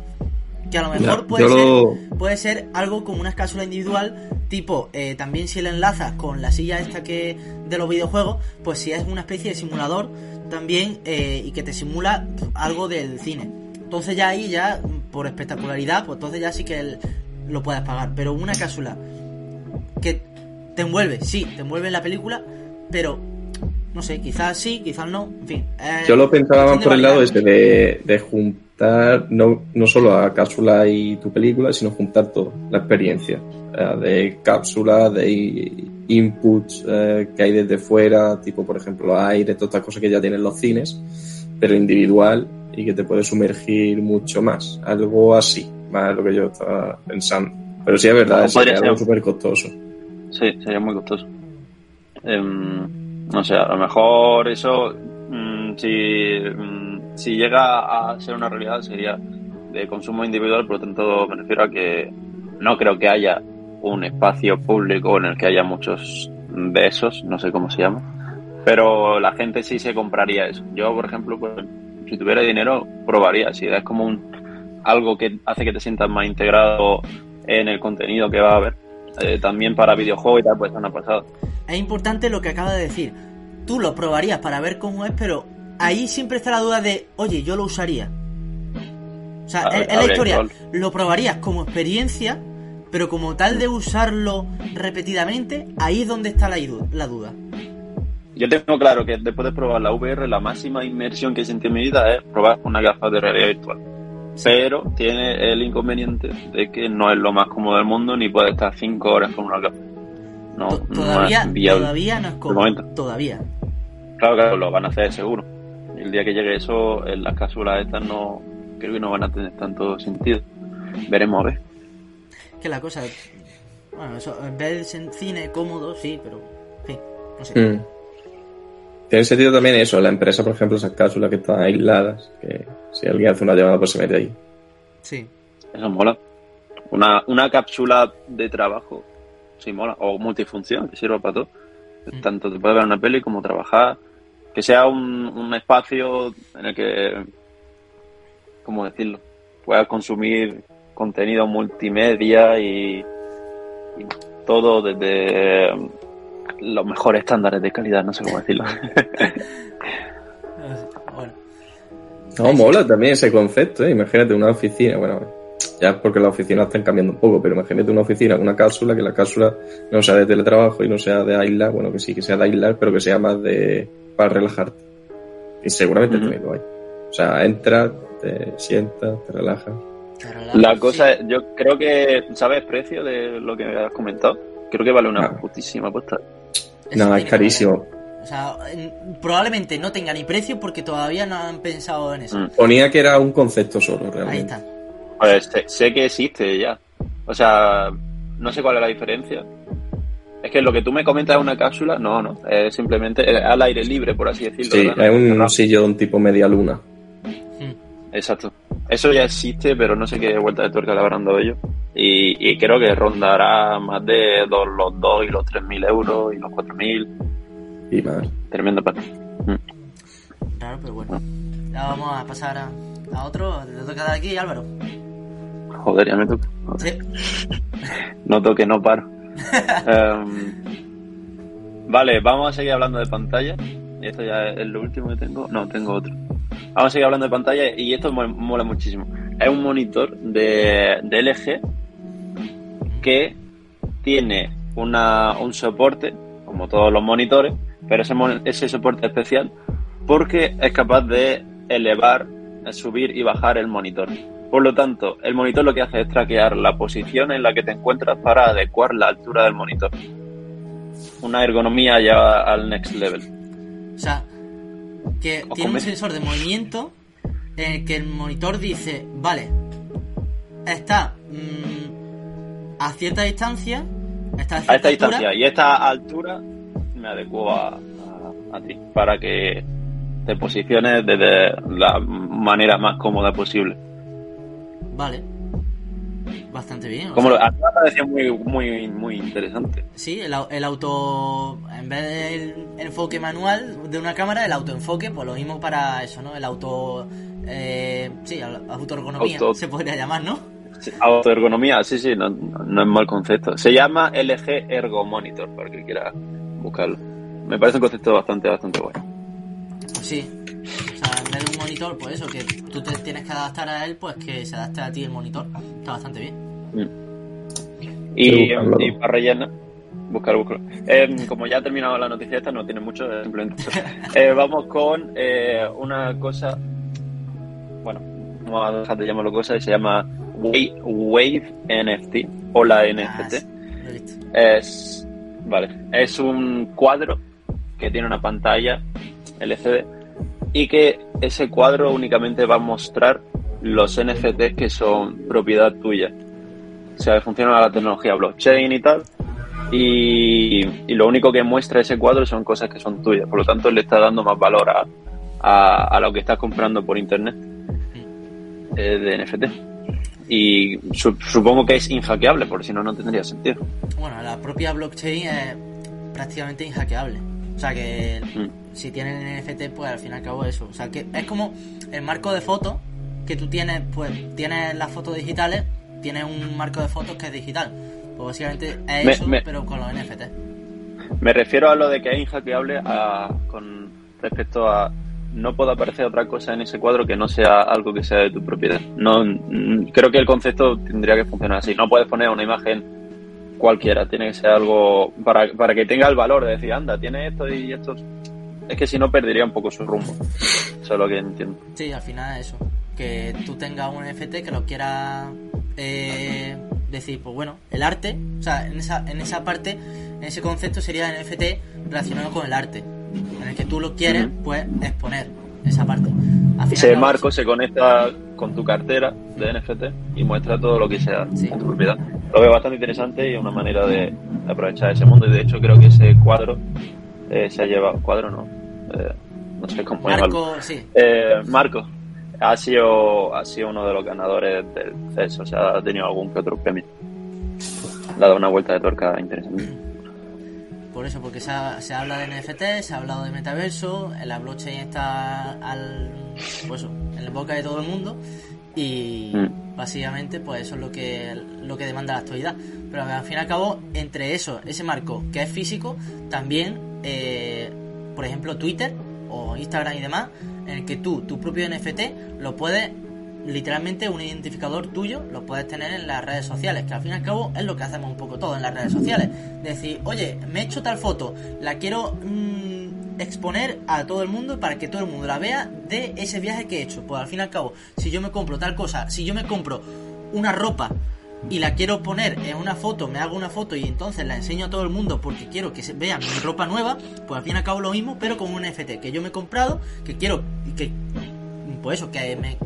Que a lo mejor puede, ser, lo- puede ser algo como una cápsula individual, tipo, eh, también si la enlazas con la silla esta que de los videojuegos, pues si es una especie de simulador también eh, y que te simula algo del cine. Entonces ya ahí ya, por espectacularidad, pues entonces ya sí que el- lo puedes pagar. Pero una cápsula que te envuelve, sí, te envuelve en la película, pero no sé, quizás sí, quizás no, en fin. eh, Yo lo pensaba más por el lado ese de, de juntar no, no solo a cápsula y tu película, sino juntar todo, la experiencia. eh, de cápsulas, de inputs eh, que hay desde fuera, tipo por ejemplo aire, todas estas cosas que ya tienen los cines, pero individual y que te puede sumergir mucho más. Algo así, más lo que yo estaba pensando. Pero sí es verdad, es algo súper costoso. Sí, sería muy costoso. Em, no sé, a lo mejor eso, mm, si, mm, si llega a ser una realidad, sería de consumo individual, por lo tanto me refiero a que no creo que haya un espacio público en el que haya muchos de esos, no sé cómo se llama, pero la gente sí se compraría eso. Yo, por ejemplo, pues, si tuviera dinero, probaría, si es como un algo que hace que te sientas más integrado en el contenido que va a haber. Eh, también para videojuegos y tal, pues es una pasada. Es importante lo que acaba de decir. Tú lo probarías para ver cómo es, pero ahí siempre está la duda de, oye, yo lo usaría. O sea, es, es la historia. Lo probarías como experiencia, pero como tal de usarlo repetidamente, ahí es donde está la, duda. Yo tengo claro que después de probar la VR, la máxima inmersión que he sentido en mi vida es probar una gafa de realidad virtual. Sí. pero tiene el inconveniente de que no es lo más cómodo del mundo ni puede estar cinco horas con una cápsula. No, To- no todavía, es viable. todavía no es cómodo. Todavía. Claro, claro, lo van a hacer seguro. El día que llegue eso, en las cápsulas estas no creo que no van a tener tanto sentido. Veremos a ver. Que la cosa. Bueno, eso, en vez de cine cómodo, sí, pero. En fin, no sé. Mm. Tiene sentido también eso, la empresa, por ejemplo, esas cápsulas que están aisladas, que si alguien hace una llamada pues se mete ahí. Sí. Eso mola. Una, una cápsula de trabajo, sí mola. O multifunción, que sirva para todo. Mm. Tanto te puede ver una peli como trabajar. Que sea un, un espacio en el que, ¿cómo decirlo? Puedas consumir contenido multimedia y, y todo desde eh, los mejores estándares de calidad, no sé cómo decirlo. Bueno, No, mola también ese concepto, ¿eh? Imagínate una oficina, bueno, ya es porque las oficinas están cambiando un poco, pero imagínate una oficina, una cápsula, que la cápsula no sea de teletrabajo y no sea de aislar, bueno, que sí, que sea de aislar, pero que sea más de para relajarte. Y seguramente Ujú. también lo hay. O sea, entras, te sientas, te relajas. La cosa es, yo creo que, ¿sabes precio de lo que has comentado? Creo que vale una Ah. putísima apuesta. No, es carísimo. O sea, en- probablemente no tenga ni precio porque todavía no han pensado en eso. Mm. Ponía que era un concepto solo, Ahí realmente. está. Pues sé, sé que existe ya. O sea, no sé cuál es la diferencia. Es que lo que tú me comentas es una cápsula, no, no. Es simplemente al aire libre, por así decirlo. Sí, ¿verdad? es un No, sillón tipo media luna. Mm. Exacto. Eso ya existe, pero no sé qué vuelta de tuerca le habrán dado ellos. Y, y creo que rondará más de dos, los 2 y los 3.000 euros y los 4.000. Y más. Tremendo pato. Raro, pero bueno. Ya vamos a pasar a, a otro. Te toca de aquí, Álvaro. Joder, ya me toca. Sí. Noto que no paro. Em, vale, vamos a seguir hablando de pantalla. Esto ya es lo último que tengo. No, tengo otro. Vamos a seguir hablando de pantalla y esto mo- mola muchísimo. Es un monitor de, LG que tiene una, un soporte, como todos los monitores, pero ese, ese soporte especial porque es capaz de elevar, subir y bajar el monitor. Por lo tanto, el monitor lo que hace es traquear la posición en la que te encuentras para adecuar la altura del monitor. Una ergonomía ya al next level. O sea, que O tiene un sensor de movimiento en el que el monitor dice, vale, está mm, a cierta distancia, está a cierta A esta altura, distancia y esta altura me adecuo a, a- a ti para que te posiciones desde la manera más cómoda posible. Vale. Bastante bien. Como sea, lo- a mí me pareció muy, muy, muy interesante. Sí, el, el auto, en vez del enfoque manual de una cámara, el autoenfoque, pues lo mismo para eso, ¿no? El auto, eh, sí, autoergonomía, Auto- se podría llamar, ¿no? Sí, Autoergonomía, sí, sí, no, no es mal concepto. Se llama LG Ergo Monitor, para que quiera buscarlo. Me parece un concepto bastante, bastante bueno. Pues sí. O sea, en vez de un monitor, pues eso, que tú te tienes que adaptar a él, pues que se adapte a ti el monitor. Está bastante bien. Y, búscalo. y para rellenar, buscar, buscar. Eh, como ya ha terminado la noticia esta, no tiene mucho, eh, simplemente. Eh, vamos con eh, una cosa. Bueno, vamos a dejar de llamarlo cosa y se llama Wave, Wave NFT o la Ah, NFT. Es, vale, es un cuadro que tiene una pantalla LCD y que ese cuadro únicamente va a mostrar los NFTs que son propiedad tuya. O sea, funciona la tecnología blockchain y tal. Y, lo único que muestra ese cuadro son cosas que son tuyas. Por lo tanto, le está dando más valor a, a, lo que estás comprando por internet eh, de NFT. Y su- supongo que es inhackeable, porque si no, no tendría sentido. Bueno, la propia blockchain es prácticamente inhackeable. O sea que Mm. si tienen NFT, pues al fin y al cabo eso. O sea que es como el marco de fotos que tú tienes, pues tienes las fotos digitales, tienes un marco de fotos que es digital. Pues básicamente es Me- eso, me- pero con los NFT. Me refiero a lo de que es inhackeable a- con respecto a no puede aparecer otra cosa en ese cuadro que no sea algo que sea de tu propiedad. No, mm, creo que el concepto tendría que funcionar así. No puedes poner una imagen cualquiera, tiene que ser algo para, para que tenga el valor de decir, anda, tiene esto y esto. Es que si no perdería un poco su rumbo. Eso es lo que entiendo. Sí, al final es eso. que tú tengas un NFT que lo quieras eh, decir, pues bueno, el arte, o sea, en esa, en esa parte, en ese concepto sería NFT relacionado con el arte, en el que tú lo quieres, pues exponer esa parte. Al final, Ese marco se conecta con tu cartera de NFT y muestra todo lo que sea Sí. en tu propiedad. Lo veo bastante interesante y es una manera de aprovechar ese mundo. Y de hecho creo que ese cuadro eh, se ha llevado... ¿Cuadro no? Eh, no sé cómo. Marco, sí, Eh, Marco ha sido, ha sido uno de los ganadores del CES, o sea, ha tenido algún que otro premio. Le ha dado una vuelta de tuerca interesante. Por eso, porque se, ha- se habla de NFT, se ha hablado de metaverso, la blockchain está al, pues en la boca de todo el mundo y Mm. básicamente pues eso es lo que, lo que demanda la actualidad. Pero al fin y al cabo, entre eso, ese marco que es físico, también, eh, por ejemplo, Twitter o Instagram y demás, en el que tú, tu propio NFT, lo puedes literalmente un identificador tuyo lo puedes tener en las redes sociales, que al fin y al cabo es lo que hacemos un poco todo en las redes sociales. Decir, oye, me he hecho tal foto, la quiero mm, exponer a todo el mundo para que todo el mundo la vea de ese viaje que he hecho. Pues al fin y al cabo, si yo me compro tal cosa, si yo me compro una ropa y la quiero poner en una foto, me hago una foto y entonces la enseño a todo el mundo porque quiero que se vean mi ropa nueva, pues al fin y al cabo lo mismo, pero con un NFT que yo me he comprado, que quiero, que pues eso, que me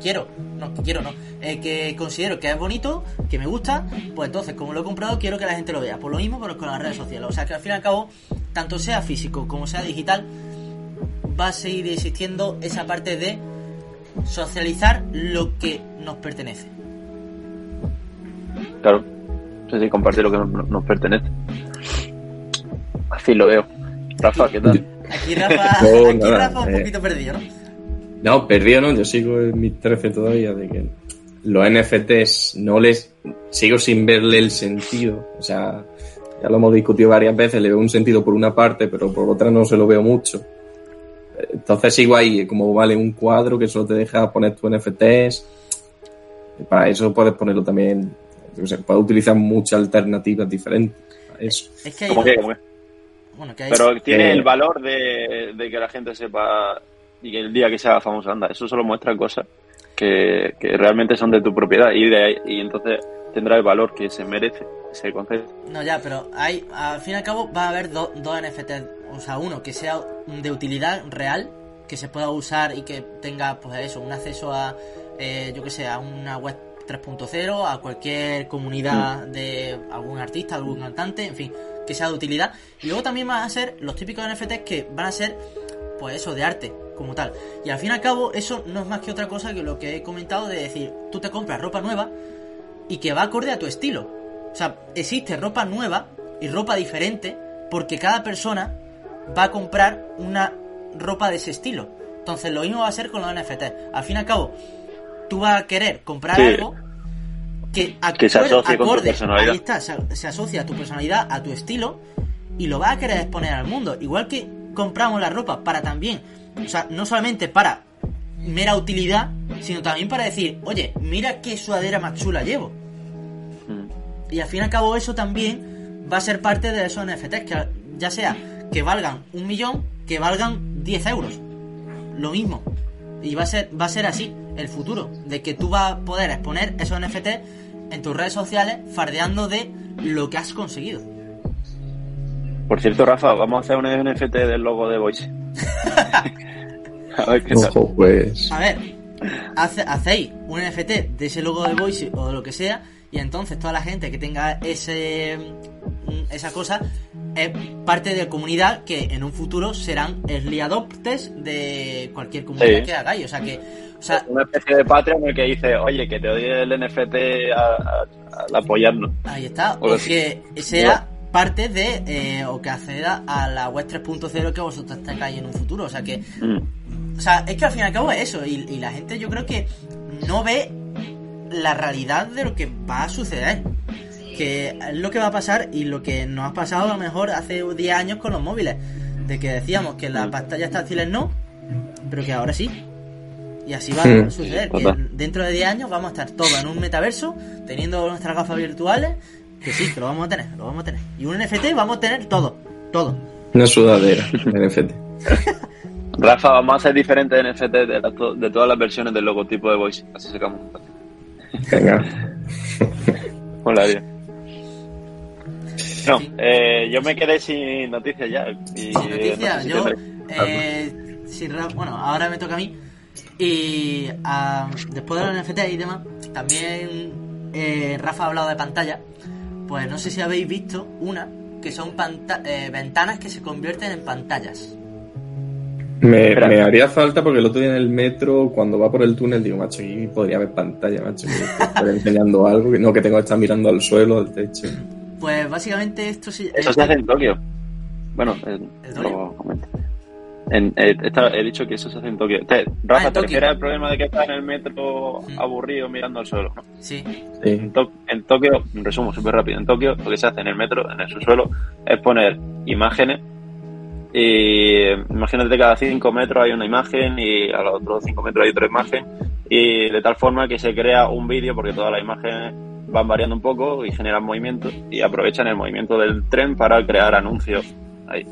quiero, no, que quiero no, eh, que considero que es bonito, que me gusta, pues entonces como lo he comprado quiero que la gente lo vea. Por lo mismo, pero con las redes sociales. O sea que al fin y al cabo, tanto sea físico como sea digital, va a seguir existiendo esa parte de socializar lo que nos pertenece. Claro. Sí, sí, compartir lo que nos, nos pertenece. Así lo veo. Rafa, ¿qué tal? Aquí Rafa, aquí Rafa un eh. poquito perdido, ¿no? No, perdido no, yo sigo en mis 13 todavía de que los NFTs no les sigo sin verle el sentido. O sea, ya lo hemos discutido varias veces, le veo un sentido por una parte, pero por otra no se lo veo mucho. Entonces sigo ahí, como vale un cuadro que solo te deja poner tus NFTs. Para eso puedes ponerlo también, o sea, puedes utilizar muchas alternativas diferentes. a Eso. Es que hay, ¿Cómo que? cómo que? bueno, que hay- Pero tiene Eh, el valor de, de que la gente sepa y que el día que sea famoso anda. Eso solo muestra cosas que, que realmente son de tu propiedad y, de ahí- y entonces tendrá el valor que se merece ese concepto. No, ya, pero hay, al fin y al cabo va a haber do- dos NFTs. O sea, uno que sea de utilidad real, que se pueda usar y que tenga, pues eso, un acceso a, eh, yo que sé, a una web 3.0, a cualquier comunidad de algún artista, algún cantante, en fin, que sea de utilidad. Y luego también van a ser los típicos NFTs que van a ser, pues eso, de arte, como tal. Y al fin y al cabo, eso no es más que otra cosa que lo que he comentado de decir, tú te compras ropa nueva y que va acorde a tu estilo. O sea, existe ropa nueva y ropa diferente porque cada persona va a comprar una ropa de ese estilo. Entonces lo mismo va a ser con los NFT. Al fin y al cabo, tú vas a querer comprar Sí. algo que, Que se asocie con tu acorde. personalidad. Ahí está, se, se asocia a tu personalidad, a tu estilo y lo vas a querer exponer al mundo. Igual que compramos la ropa para también, o sea, no solamente para mera utilidad, sino también para decir, oye, mira qué sudadera más chula llevo. Mm. Y al fin y al cabo eso también va a ser parte de esos NFTs, que ya sea que valgan un millón, que valgan 10 euros. Lo mismo. Y va a ser, va a ser así el futuro, de que tú vas a poder exponer esos NFTs en tus redes sociales fardeando de lo que has conseguido. Por cierto, Rafa, vamos a hacer un NFT del logo de Voice. a ver qué tal. Ojo, pues. A ver, hace- hacéis un NFT de ese logo de Voice o de lo que sea, y entonces toda la gente que tenga ese mm, esa cosa es parte de comunidad que en un futuro serán early adopters de cualquier comunidad Sí. que hagáis. O sea que, o sea, Una especie de Patreon en el que dice, oye, que te doy el NFT al apoyarnos. ahí está. O O que- que sea parte de, eh, o que acceda a la web 3.0 que vosotros tengáis en un futuro. O sea que Mm. O sea, es que al fin y al cabo es eso. Y, y la gente yo creo que no ve la realidad de lo que va a suceder. Que es lo que va a pasar y lo que nos ha pasado a lo mejor hace 10 años con los móviles. De que decíamos que las pantallas táctiles no, pero que ahora sí. Y así va a suceder. Que dentro de 10 años vamos a estar todos en un metaverso, teniendo nuestras gafas virtuales. Que sí, que lo vamos a tener, lo vamos a tener. Y un NFT vamos a tener todo, todo. Una sudadera, NFT. Rafa, vamos a ser diferentes en NFT de, la- de todas las versiones del logotipo de Voice. Así sacamos un. Venga. Hola, tío. No, eh, yo me quedé sin noticias ya. Y, Sin noticias, no sé si yo. eh, bueno, ahora me toca a mí. Y ah, después de los NFT y demás, también eh, Rafa ha hablado de pantalla. Pues no sé si habéis visto una que son eh, ventanas que se convierten en pantallas. Me, haría falta porque el otro día en el metro, cuando va por el túnel, digo, macho, aquí podría haber pantalla, macho. Que estoy enseñando algo, que no que tengo que estar mirando al suelo, al techo. Pues básicamente esto se. Eso se hace en Tokio. Bueno, eh, ¿En Tokio? lo comento. En, eh, esta- he dicho que eso se hace en Tokio. Te- Rafa, Ah, en ¿te Tokio. refieres al problema de que estás en el metro Mm. aburrido mirando al suelo? No. Sí. En, To- en Tokio, resumo súper rápido, en Tokio lo que se hace en el metro, en el subsuelo, es poner imágenes y imagínate cada 5 metros hay una imagen y a los otros 5 metros hay otra imagen y de tal forma que se crea un vídeo porque todas las imágenes van variando un poco y generan movimiento y aprovechan el movimiento del tren para crear anuncios ahí.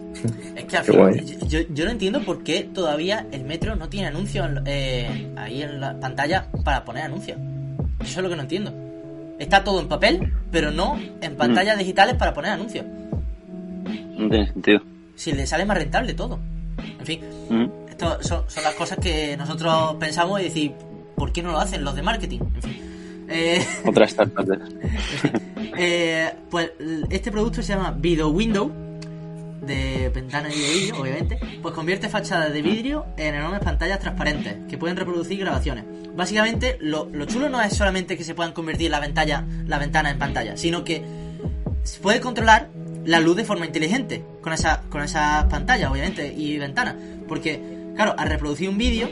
Es que al Qué fin- guay. yo, yo no entiendo por qué todavía el metro no tiene anuncios eh, ahí en la pantalla para poner anuncios. Eso es lo que no entiendo. Está todo en papel, pero no en pantallas digitales para poner anuncios. No tiene sentido. Si le sale más rentable todo. En fin, Mm. esto son, son las cosas que nosotros pensamos y decir, ¿por qué no lo hacen los de marketing? En fin. Eh, Otra startup. de- Eh, pues este producto se llama Video Window de ventana y de vídeo, obviamente, pues convierte fachadas de vidrio en enormes pantallas transparentes que pueden reproducir grabaciones. Básicamente, lo, lo chulo no es solamente que se puedan convertir la ventana, la ventana en pantalla, sino que se puede controlar la luz de forma inteligente con esa, con esas pantallas, obviamente, y ventanas. Porque, claro, al reproducir un vídeo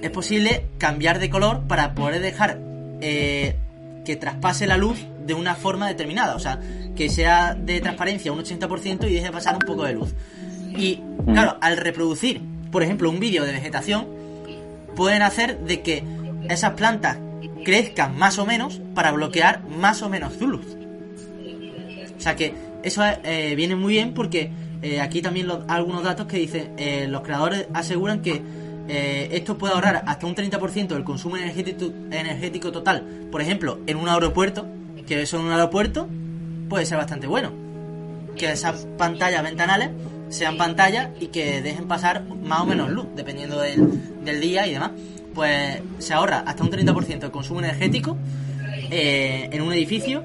es posible cambiar de color para poder dejar eh, que traspase la luz de una forma determinada. O sea, que sea de transparencia un 80% y deje pasar un poco de luz. Y claro, al reproducir, por ejemplo, un vídeo de vegetación, pueden hacer de que esas plantas crezcan más o menos para bloquear más o menos su luz. O sea que eso eh, viene muy bien porque eh, aquí también los- algunos datos que dicen, eh, los creadores aseguran que esto puede ahorrar hasta un 30% del consumo energético, energético total. Por ejemplo, en un aeropuerto, que eso en un aeropuerto puede ser bastante bueno. Que esas pantallas ventanales sean pantallas y que dejen pasar más o menos luz, dependiendo del, del día y demás. Pues se ahorra hasta un 30% del consumo energético eh, en un edificio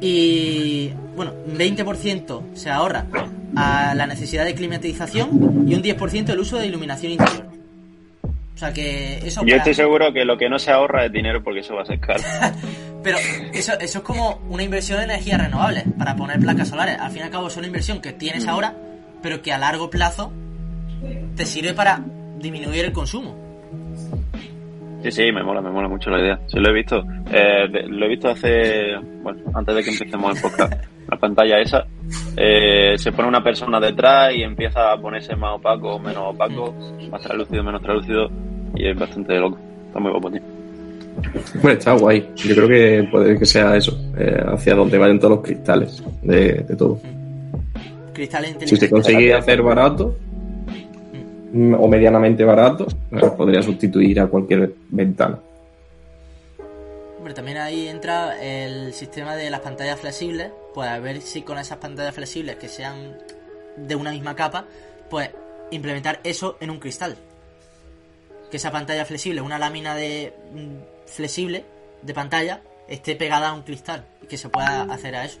y bueno, 20% se ahorra a la necesidad de climatización y un 10% el uso de iluminación interior. O sea que eso Yo para- estoy seguro que lo que no se ahorra es dinero porque eso va a ser caro. pero eso, eso es como una inversión en energías renovables para poner placas solares. Al fin y al cabo es una inversión que tienes Mm. ahora, pero que a largo plazo te sirve para disminuir el consumo. Sí, sí, me mola, me mola mucho la idea. Sí, lo he visto. Eh, de- lo he visto hace, bueno, antes de que empecemos el podcast. La pantalla esa, eh, se pone una persona detrás y empieza a ponerse más opaco menos opaco, más translúcido, menos translúcido, y es bastante loco. Está muy guapo, tío. Bueno, está guay. Yo creo que puede que sea eso, eh, hacia donde vayan todos los cristales de, de todo. Cristales Si se consigue hacer barato mm, o medianamente barato, podría sustituir a cualquier ventana. Hombre, también ahí entra el sistema de las pantallas flexibles, pues a ver si con esas pantallas flexibles que sean de una misma capa, pues implementar eso en un cristal. Que esa pantalla flexible, una lámina de mm, flexible de pantalla, esté pegada a un cristal y que se pueda hacer a eso.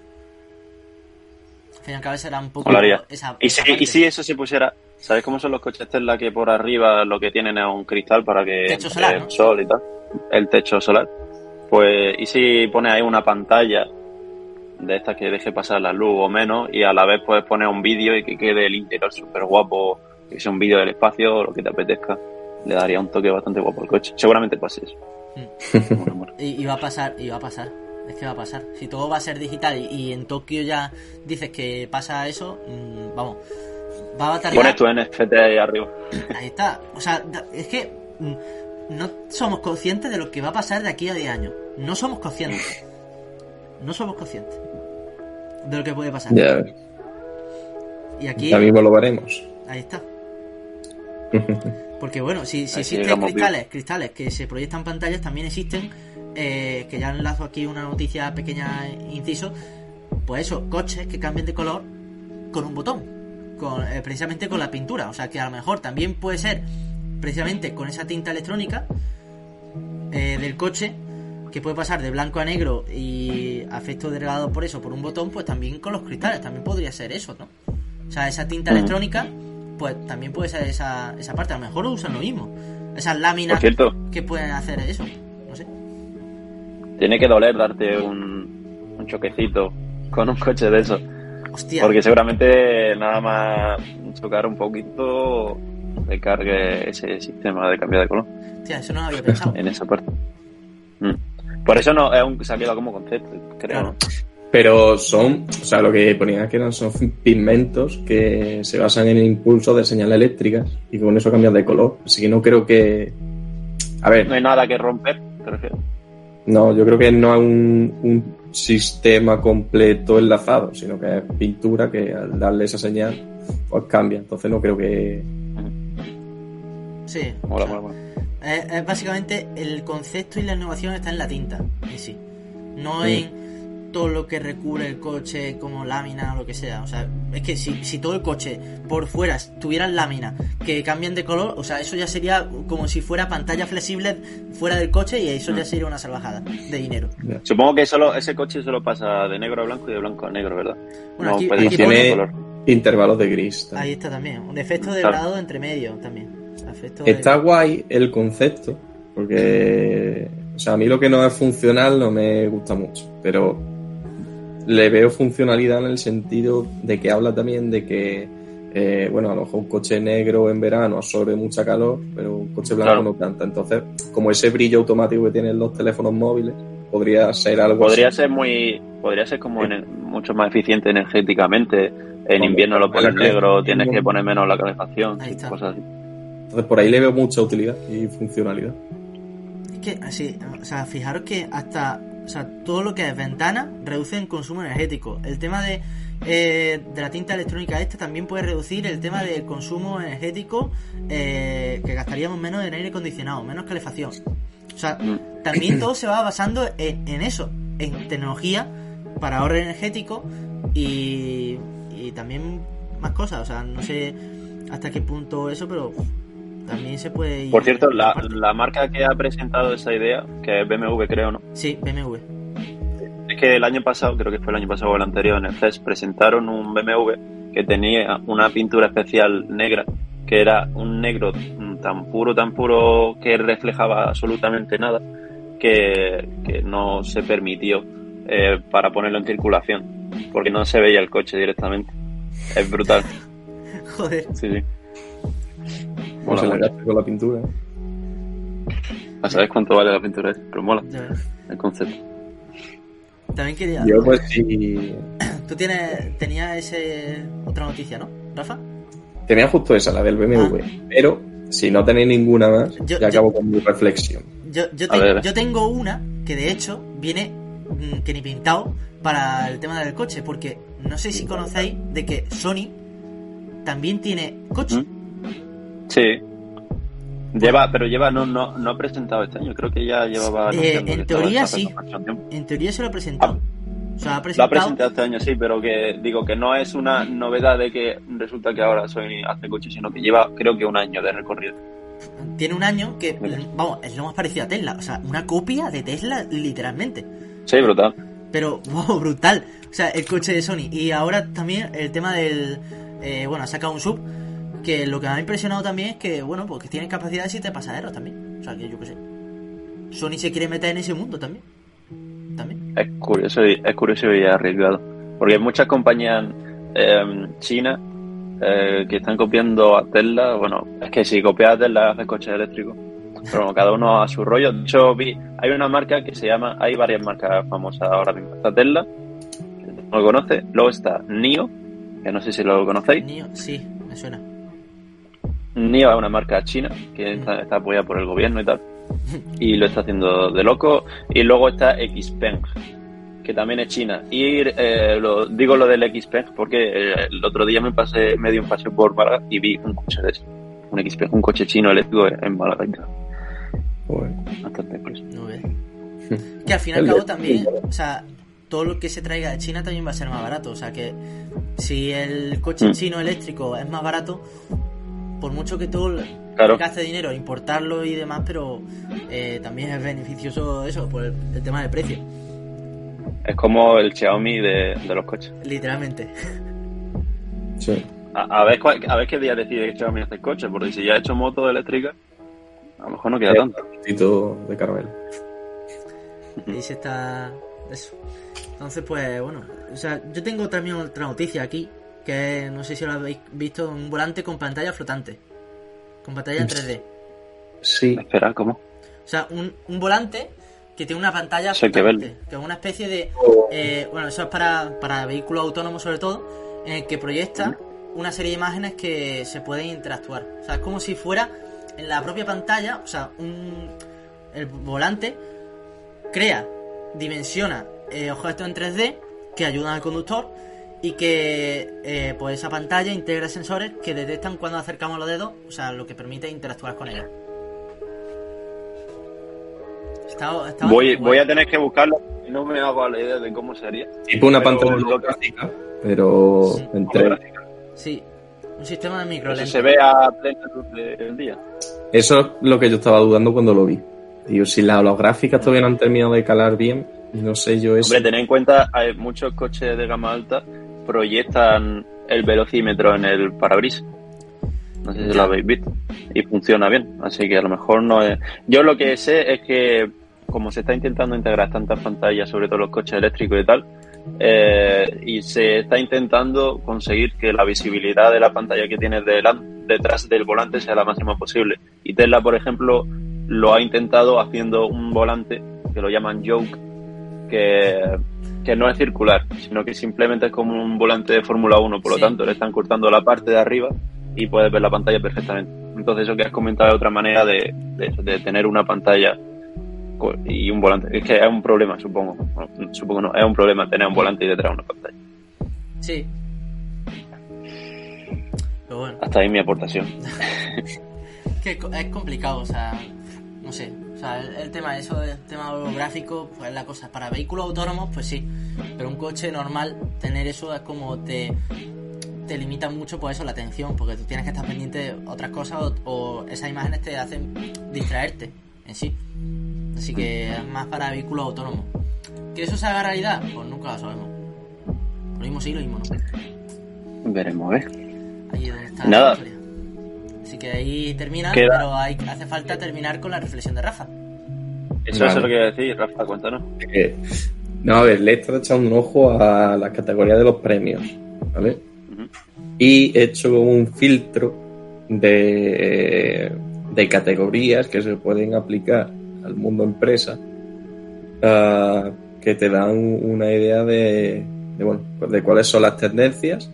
Al fin y al cabo será un poco esa, Y si, y si eso se pusiera, ¿sabes cómo son los coches Tesla que por arriba lo que tienen es un cristal para que Techo solar, el ¿no? sol y tal? El techo solar. Pues, y si pones ahí una pantalla de estas que deje pasar la luz o menos y a la vez puedes poner un vídeo y que quede el interior súper guapo, que sea un vídeo del espacio o lo que te apetezca, le daría un toque bastante guapo al coche. Seguramente pase eso. Mola. Y, y va a pasar, y va a pasar. Es que va a pasar. Si todo va a ser digital y, y en Tokio ya dices que pasa eso, mm, vamos, va a tardar. Pones tu NFT ahí arriba. Ahí está. O sea, es que mm, no somos conscientes de lo que va a pasar de aquí a 10 años. No somos conscientes. No somos conscientes de lo que puede pasar. Ya, Y aquí, ya mismo lo veremos. ahí está. Porque bueno, si, existen cristales, cristales que se proyectan pantallas, también existen, eh, que ya enlazo aquí una noticia pequeña inciso, pues eso, coches que cambien de color con un botón, con, eh, precisamente con la pintura. O sea que a lo mejor también puede ser precisamente con esa tinta electrónica eh, del coche que puede pasar de blanco a negro y a efecto delegado por eso, por un botón, pues también con los cristales, también podría ser eso, ¿no? O sea, esa tinta electrónica, pues también puede ser esa, esa parte, a lo mejor usan lo mismo. Esas láminas cierto, que pueden hacer eso, no sé. tiene que doler darte un, un choquecito con un coche de eso. Hostia, Porque seguramente nada más chocar un poquito te cargue ese sistema de cambio de color hostia, eso no lo había pensado. en esa parte. Mm. Por eso no es un, se ha quedado como concepto, creo. Claro. Pero son, o sea, lo que ponía que eran son pigmentos que se basan en el impulso de señales eléctricas y con eso cambian de color. Así que no creo que. A ver, No hay nada que romper, te refieres. no, yo creo que no es un, un sistema completo enlazado, sino que es pintura que al darle esa señal, pues cambia. Entonces no creo que. Sí. Mola, o sea, mola, mola. Es, es básicamente el concepto y la innovación está en la tinta en sí. No Sí. en todo lo que recubre el coche como lámina o lo que sea. O sea, es que si, si todo el coche por fuera tuviera láminas que cambian de color, o sea, eso ya sería como si fuera pantalla flexible fuera del coche y eso ya sería una salvajada de dinero. Supongo que solo ese coche solo pasa de negro a blanco y de blanco a negro, ¿verdad? Bueno, no aquí- aquí color. Intervalos de gris. también. Ahí está también. Un efecto de Claro. grado entre medio también. De- Está guay el concepto, porque, o sea, a mí lo que no es funcional no me gusta mucho, pero le veo funcionalidad en el sentido de que habla también de que, eh, bueno, a lo mejor un coche negro en verano absorbe mucha calor, pero un coche blanco Claro. no tanta. Entonces, como ese brillo automático que tienen los teléfonos móviles, podría ser algo Podría así. ser muy, podría ser como Sí. mucho más eficiente energéticamente. En Cuando- invierno lo pones negro, tienes que poner menos la calefacción, cosas así. Entonces, por ahí le veo mucha utilidad y funcionalidad. Es que así, o sea, fijaros que hasta, o sea, todo lo que es ventana reduce el consumo energético. El tema de, eh, de la tinta electrónica esta también puede reducir el tema del consumo energético eh, que gastaríamos menos en aire acondicionado, menos calefacción. O sea, también todo se va basando en, en eso, en tecnología para ahorro energético y, y también más cosas. O sea, no sé hasta qué punto eso, pero también se puede ir. Por cierto, la, la marca que ha presentado esa idea, que es BMW, creo, ¿no? Sí, BMW. Es que el año pasado, creo que fue el año pasado o el anterior, en el CES, presentaron un BMW que tenía una pintura especial negra, que era un negro tan puro, tan puro, que reflejaba absolutamente nada, que, que no se permitió eh, para ponerlo en circulación, porque no se veía el coche directamente. Es brutal. Joder. Sí, sí. O Mola se la con la pintura. No sabes cuánto vale la pintura, pero mola ya ves. El concepto. También quería. Yo, pues, sí. Tú tienes, tenías ese otra noticia, ¿no, Rafa? Tenía justo esa, la del BMW. Pero si no tenéis ninguna más, Ah. Yo- ya acabo con mi reflexión. Yo, te- yo tengo una que de hecho viene mm, que ni pintado para el tema del coche, porque no sé si conocéis de que Sony también tiene coche. ¿Mm? Sí. Lleva, pero lleva, no, no, no ha presentado este año, creo que ya llevaba. Eh, en teoría sí. En teoría se lo ha presentado. O sea, ha Lo ha presentado. presentado este año, sí, pero que digo que no es una novedad de que resulta que ahora Sony hace coches, sino que lleva, creo que un año de recorrido. Tiene un año que, vamos, es lo más parecido a Tesla. O sea, una copia de Tesla, literalmente. Sí, brutal. Pero, wow, brutal. O sea, el coche de Sony. Y ahora también el tema del. eh, bueno, ha sacado un sub. Que lo que me ha impresionado también es que, bueno, pues que tiene capacidad de 7 pasajeros también. O sea, que yo qué sé. Sony se quiere meter en ese mundo también. También. Es curioso y, es curioso y arriesgado. Porque hay muchas compañías eh, chinas eh, que están copiando a Tesla. Bueno, es que si copias a Tesla haces coches eléctricos. Pero bueno, cada uno a su rollo. De hecho, vi, hay una marca que se llama, hay varias marcas famosas ahora mismo. Está Tesla, que no lo conoce. Luego está NIO, que no sé si lo conocéis. Nio, sí, me suena. NIO es una marca china que está, está apoyada por el gobierno y tal. Y lo está haciendo de loco. Y luego está Xpeng, que también es china. Y eh, lo, digo lo del Xpeng porque eh, el otro día me pasé, me di un paseo por Málaga y vi un coche de eso. un, XP, un coche chino eléctrico en Málaga y tal. Joder. Bastante. No. Que al fin y al cabo también, o sea, todo lo que se traiga de China también va a ser más barato. O sea que si el coche Mm. chino eléctrico es más barato, por mucho que tú Claro. gaste dinero importarlo y demás, pero eh, también es beneficioso eso, por el, el tema del precio, Es como el Xiaomi de, de los coches. literalmente. Sí. A, a ver cuál- a ver qué día decide Xiaomi hacer coches, porque si ya ha hecho moto eléctrica, a lo mejor no queda tanto. Tito de caramelo. Ahí se está. Eso. Entonces, pues bueno. O sea, yo tengo también otra noticia aquí. Que no sé si lo habéis visto: un volante con pantalla flotante. Con pantalla en 3D. Sí. Espera, ¿cómo? O sea, un, un volante que tiene una pantalla flotante. Que es una especie de. eh, bueno, eso es para, para vehículos autónomos, sobre todo. En el que proyecta una serie de imágenes que se pueden interactuar. O sea, es como si fuera en la propia pantalla. O sea, un, el volante crea, dimensiona eh, objetos en 3D que ayudan al conductor y que eh, pues esa pantalla integra sensores que detectan cuando acercamos los dedos, o sea, lo que permite interactuar con. Está, está Voy, a tener que buscarlo y no me hago la idea de cómo sería. Tipo una Pero pantalla holográfica, pero Sí. en 3D. Sí, un sistema de Eso microlentes. se ve a plena luz del día. Eso es lo que yo estaba dudando cuando lo vi. Digo, si las holográficas todavía no han terminado de calar bien, no sé yo eso. Hombre, tened en cuenta, hay muchos coches de gama alta proyectan el velocímetro en el parabrisas. No sé si lo habéis visto. Y funciona bien. Así que a lo mejor no es. Yo lo que sé es que, como se está intentando integrar tantas pantallas, sobre todo los coches eléctricos y tal, eh, y se está intentando conseguir que la visibilidad de la pantalla que tienes delan- detrás del volante sea la máxima posible. Y Tesla, por ejemplo, lo ha intentado haciendo un volante que lo llaman Yoke, que, que no es circular, sino que simplemente es como un volante de Fórmula 1, por lo tanto le están cortando la parte de arriba y puedes ver la pantalla perfectamente. Entonces eso que has comentado es otra manera de, de, de tener una pantalla y un volante. Es que es un problema, supongo. Bueno, supongo no, es un problema tener un volante y detrás una pantalla. Sí. Pero bueno, Hasta ahí mi aportación. que es complicado, o sea, no sé. O sea, el, el tema, eso del tema holográfico, pues la cosa. Para vehículos autónomos, pues sí. Pero un coche normal, tener eso es como te, te limita mucho, por eso, la atención. Porque tú tienes que estar pendiente de otras cosas o, o esas imágenes te hacen distraerte en sí. Así que es más para vehículos autónomos. ¿Que eso se haga realidad? Pues nunca lo sabemos. Lo mismo sí, lo mismo no. Veremos, ¿eh? Ahí es donde está Nada. la. Así que ahí termina, Queda- pero hay, hace falta terminar con la reflexión de Rafa. Eso Vale. es lo que iba a decir, Rafa, cuéntanos. Eh, no, a ver, le he estado echando un ojo a las categorías de los premios, ¿vale? Y he hecho un filtro de, de categorías que se pueden aplicar al mundo empresa ah, que te dan una idea de, de, bueno, pues de cuáles son las tendencias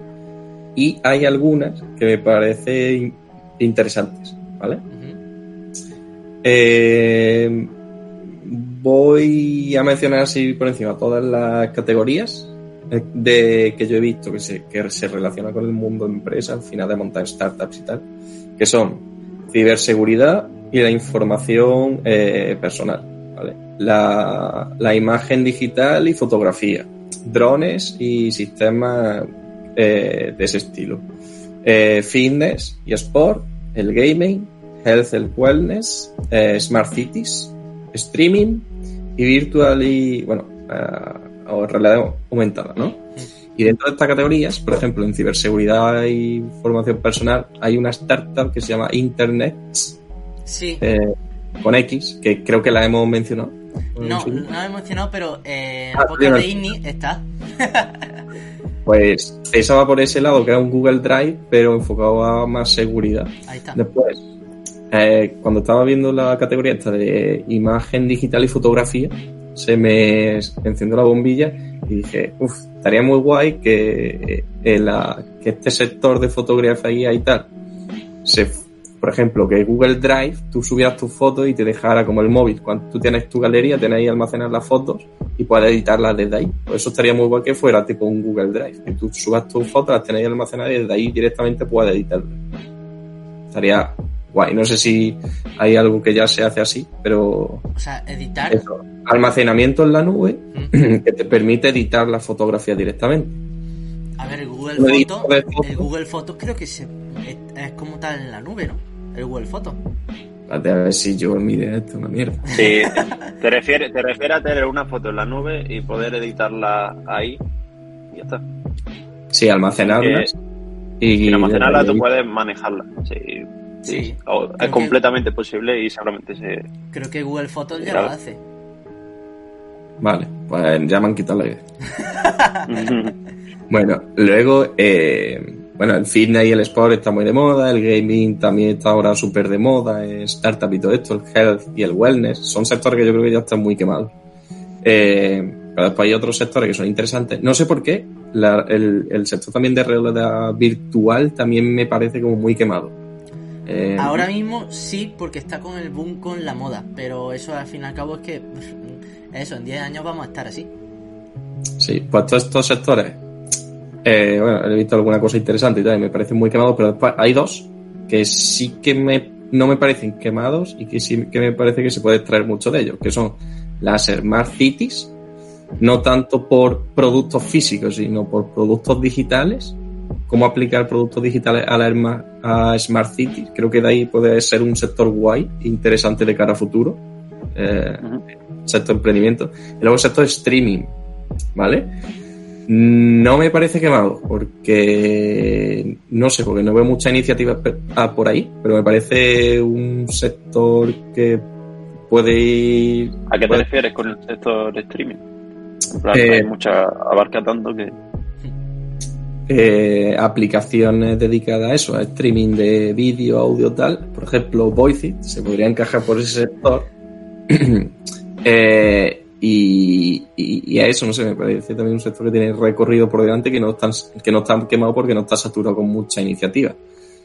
y hay algunas que me parecen interesantes, ¿vale? Eh, voy a mencionar así por encima todas las categorías eh, de que yo he visto que se, que se relaciona con el mundo empresa al final de montar startups y tal, que son ciberseguridad y la información eh, personal, ¿vale? la, la imagen digital y fotografía, drones y sistemas eh, de ese estilo, eh, fitness y sport, el gaming, health and wellness, eh, smart cities, streaming y virtual y, bueno, eh, o realidad aumentada, ¿no? Y dentro de estas categorías, por ejemplo, en ciberseguridad y formación personal, hay una startup que se llama Internet Sí, eh, con X, que creo que la hemos mencionado. no, no he mencionado, pero eh, Ah, podcast de está. Pues esa va por ese lado, que es un Google Drive, pero enfocado a más seguridad. Ahí está. Después, eh, cuando estaba viendo la categoría esta de imagen digital y fotografía, se me encendió la bombilla y dije, uff, estaría muy guay que, eh, la- que este sector de fotografía y tal, se, por ejemplo, que Google Drive, tú subieras tus fotos y te dejara como el móvil. Cuando tú tienes tu galería, tienes ahí almacenar las fotos y puedes editarlas desde ahí. Pues eso estaría muy guay que fuera tipo un Google Drive. Que tú subas tus fotos, las tenéis almacenadas y desde ahí directamente puedes editarlas. Estaría guay. No sé si hay algo que ya se hace así, pero O sea, editar. eso, almacenamiento en la nube Mm. que te permite editar la fotografía directamente. A ver, el Google fotos. El Google Fotos creo que se, es, es como tal en la nube, ¿no? El Google Fotos. Espérate, A ver si yo en mi idea esto es una mierda. Sí, te refieres, te refieres a tener una foto en la nube y poder editarla ahí. Y ya está. Sí, almacenarlas. y Sin almacenarla y- tú puedes manejarla. Sí, sí. Sí. O- es que- completamente posible y seguramente se. Creo que Google Fotos ya lo hace. Vale, pues ya me han quitado la idea. Bueno, luego, eh, bueno, el fitness y el sport está muy de moda, el gaming también está ahora súper de moda, el startup y todo esto, el health y el wellness, son sectores que yo creo que ya están muy quemados. Eh, pero después hay otros sectores que son interesantes. No sé por qué, la- el, el sector también de realidad virtual también me parece como muy quemado. Eh, Ahora mismo sí, porque está con el boom con la moda. Pero eso al fin y al cabo es que. Eso, en 10 años vamos a estar así. Sí, pues todos estos sectores, eh, bueno, he visto alguna cosa interesante y tal, y me parecen muy quemados, pero hay dos que sí que me, no me parecen quemados y que sí que me parece que se puede extraer mucho de ellos, que son las Smart Cities, no tanto por productos físicos, sino por productos digitales, cómo aplicar productos digitales a la a Smart Cities. Creo que de ahí puede ser un sector guay, interesante de cara a futuro. Eh, sector emprendimiento. Y luego el sector streaming, ¿vale? No me parece quemado, porque no sé, porque no veo muchas iniciativas pe- ah, por ahí, pero me parece un sector que puede ir. ¿A qué te puede- refieres con el sector de streaming? En plan, Eh, hay mucha. abarca tanto que. eh, aplicaciones dedicadas a eso, a streaming de vídeo, audio, tal. Por ejemplo, Voiceit se podría encajar por ese sector. Eh, y, a eso, no sé, me parece también un sector que tiene recorrido por delante que no está, que no está quemado porque no está saturado con mucha iniciativa.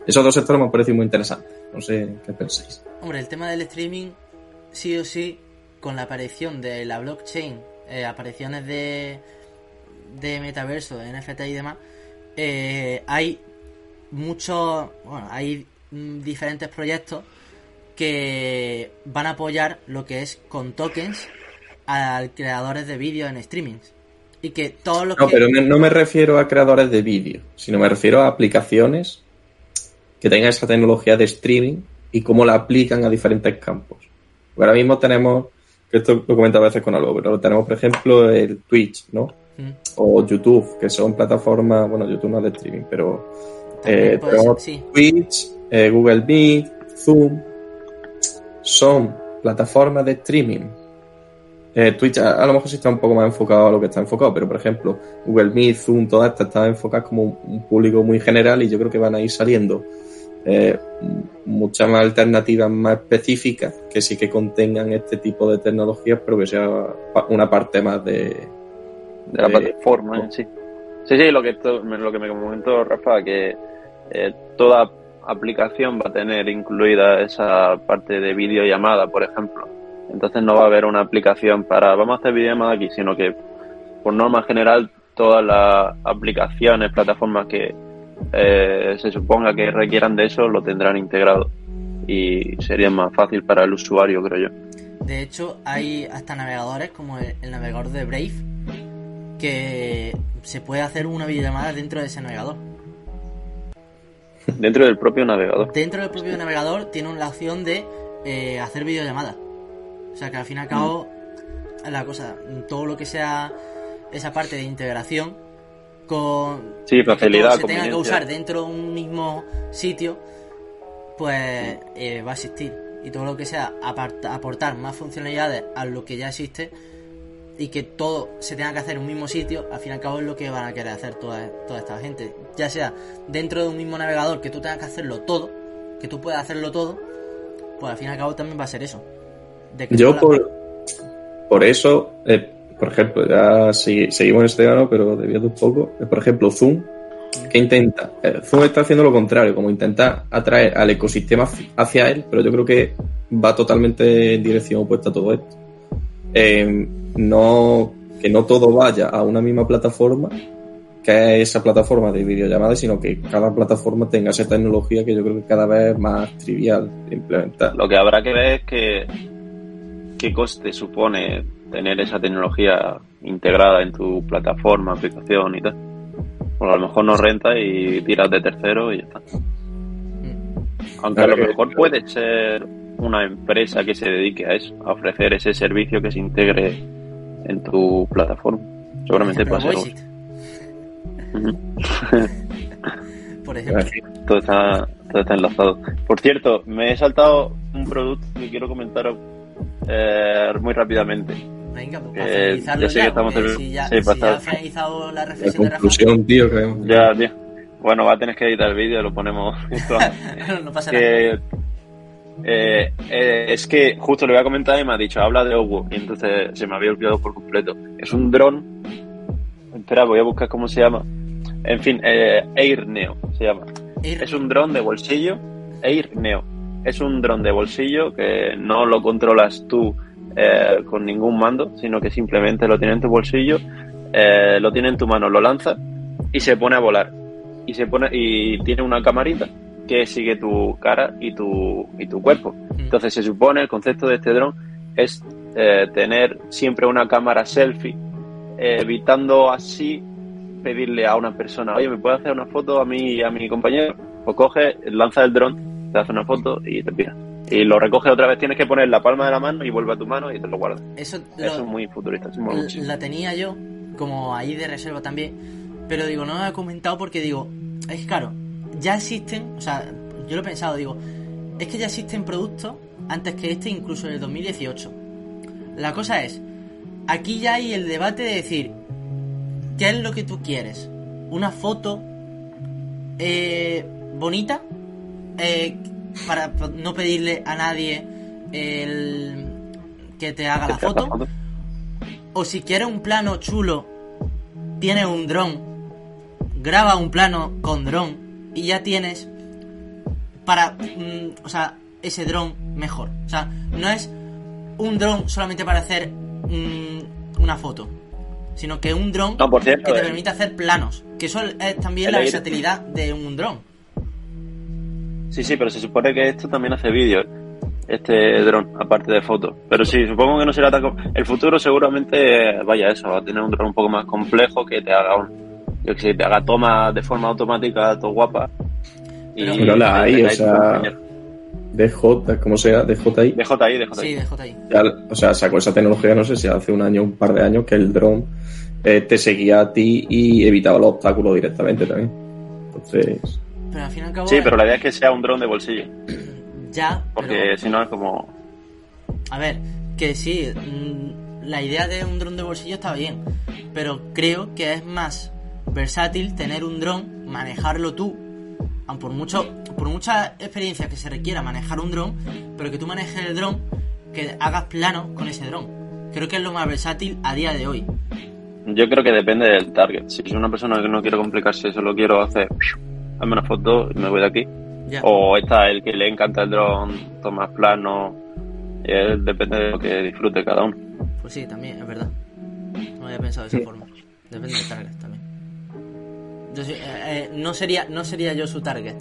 Esos dos sectores me han parecido muy interesantes. No sé qué pensáis. Hombre, el tema del streaming, sí o sí, con la aparición de la blockchain, eh, apariciones de, de metaverso, de NFT y demás, eh, hay muchos, bueno, hay mm, diferentes proyectos que van a apoyar lo que es con tokens a creadores de vídeos en streamings. Y que todos los No, que... pero me- no me refiero a creadores de vídeo, sino me refiero a aplicaciones que tengan esa tecnología de streaming y cómo la aplican a diferentes campos. Porque ahora mismo tenemos, que esto lo comento a veces con algo, pero tenemos, por ejemplo, el Twitch, ¿no? Mm, O YouTube, que son plataformas, bueno, YouTube no es de streaming, pero eh, ser, sí. Twitch, eh, Google Meet, Zoom, son plataformas de streaming. Eh, Twitch a, a lo mejor sí está un poco más enfocado a lo que está enfocado, pero por ejemplo, Google Meet, Zoom, todas estas están enfocadas como un, un público muy general y yo creo que van a ir saliendo eh, muchas más alternativas más específicas que sí que contengan este tipo de tecnologías, pero que sea una parte más de, de la plataforma en sí. Sí, sí, lo que, lo que me comentó Rafa, que eh, toda aplicación va a tener incluida esa parte de videollamada, por ejemplo. Entonces no va a haber una aplicación para vamos a hacer videollamada aquí, sino que por norma general todas las aplicaciones, plataformas que eh, se suponga que requieran de eso lo tendrán integrado y sería más fácil para el usuario, creo yo. De hecho, hay hasta navegadores como el, el navegador de Brave que se puede hacer una videollamada dentro de ese navegador. Dentro del propio navegador. Dentro del propio navegador tiene la opción de eh, hacer videollamada. O sea que al fin y al cabo, la cosa, todo lo que sea esa parte de integración con Sí, que facilidad, todo se tenga que usar dentro de un mismo sitio, pues eh, va a existir. Y todo lo que sea aparta- aportar más funcionalidades a lo que ya existe y que todo se tenga que hacer en un mismo sitio, al fin y al cabo es lo que van a querer hacer toda, toda esta gente. Ya sea dentro de un mismo navegador que tú tengas que hacerlo todo, que tú puedas hacerlo todo, pues al fin y al cabo también va a ser eso. De que Yo por, por eso, eh, por ejemplo, ya segui- seguimos en este grano, pero desviando un poco. eh, por ejemplo, Zoom, que intenta? Eh, Zoom está haciendo lo contrario, como intenta atraer al ecosistema hacia él, pero yo creo que va totalmente en dirección opuesta a todo esto. Eh, no, que no todo vaya a una misma plataforma, que es esa plataforma de videollamada, sino que cada plataforma tenga esa tecnología que yo creo que cada vez es más trivial de implementar. Lo que habrá que ver es que qué coste supone tener esa tecnología integrada en tu plataforma, aplicación y tal. Porque a lo mejor no renta y tiras de tercero y ya está. Aunque a lo mejor puede ser una empresa que se dedique a eso, a ofrecer ese servicio que se integre en tu plataforma. Seguramente puede ser. Voiceit, Ujú. por ejemplo. todo, está, todo está enlazado. Por cierto, me he saltado un producto que quiero comentaros eh, muy rápidamente. Venga, pues Eh, para finalizarlo ya sé que ya, estamos si ya, sí, si para ya finalizado la La reflexión de Rafa, conclusión, tío, creo. Ya, tío. Bueno, va a tener que editar el vídeo, lo ponemos. no pasa nada. eh, eh, es que justo le voy a comentar y me ha dicho, habla de Owo, y entonces se me había olvidado por completo. Es un dron. Espera, voy a buscar cómo se llama. En fin, eh, Air Neo se llama. Es un dron de bolsillo, Air Neo. Es un dron de bolsillo que no lo controlas tú eh, con ningún mando, sino que simplemente lo tiene en tu bolsillo, eh, lo tiene en tu mano, lo lanza y se pone a volar. Y se pone y tiene una camarita que sigue tu cara y tu y tu cuerpo. Mm. Entonces se supone el concepto de este dron es eh, tener siempre una cámara selfie, evitando así pedirle a una persona, oye, ¿me puede hacer una foto a mí y a mi compañero? Pues coge, lanza el dron, te hace una foto y te pira. Y lo recoge otra vez, tienes que poner la palma de la mano y vuelve a tu mano y te lo guardas. Eso, lo- Eso es muy futurista, eso la tenía yo, como ahí de reserva también, pero digo, no lo he comentado porque digo, es claro, ya existen, o sea, yo lo he pensado, digo, es que ya existen productos antes que este, incluso en el 2018. La cosa es, aquí ya hay el debate de decir, ¿qué es lo que tú quieres? ¿Una foto eh, bonita? Eh, para no pedirle a nadie el que te haga la ¿Te hace foto. O si quieres un plano chulo, tienes un dron, graba un plano con dron y ya tienes para, mm, o sea, ese dron mejor. O sea, no es un dron solamente para hacer mm, una foto, sino que un dron No, que te eh, permite hacer planos. Que eso es también el la versatilidad de un dron. Sí, sí, pero se supone que esto también hace vídeos, este dron, aparte de fotos. Pero sí, supongo que no será tan... El futuro seguramente, vaya eso, va a tener un dron un poco más complejo que te haga un... Yo que sé, te haga tomas de forma automática, todo guapa. Y Pero- la hay, o sea, DJ, como sea, DJI. DJI, DJI. Sí, DJI. Ya, o sea, sacó esa tecnología, no sé si hace un año, un par de años, que el dron eh, te seguía a ti y evitaba los obstáculos directamente también. Entonces, Pero al fin y al cabo. Sí, pero la idea es que sea un dron de bolsillo. Ya, Porque pero- si no es como... A ver, que sí, mm, la idea de un dron de bolsillo está bien, pero creo que es más versátil tener un dron, manejarlo tú, aun por mucho, por mucha experiencia que se requiera manejar un dron, pero que tú manejes el dron, que hagas plano con ese dron. Creo que es lo más versátil a día de hoy. Yo creo que depende del target. Si es una persona que no quiere complicarse, solo quiero hacer... Hazme una foto y me voy de aquí. Ya. O está el que le encanta el dron, toma plano. él depende de lo que disfrute cada uno. Pues sí, también, es verdad. No había pensado de esa forma. Depende del target también. Yo sí- eh, eh, no sería, no sería yo su target.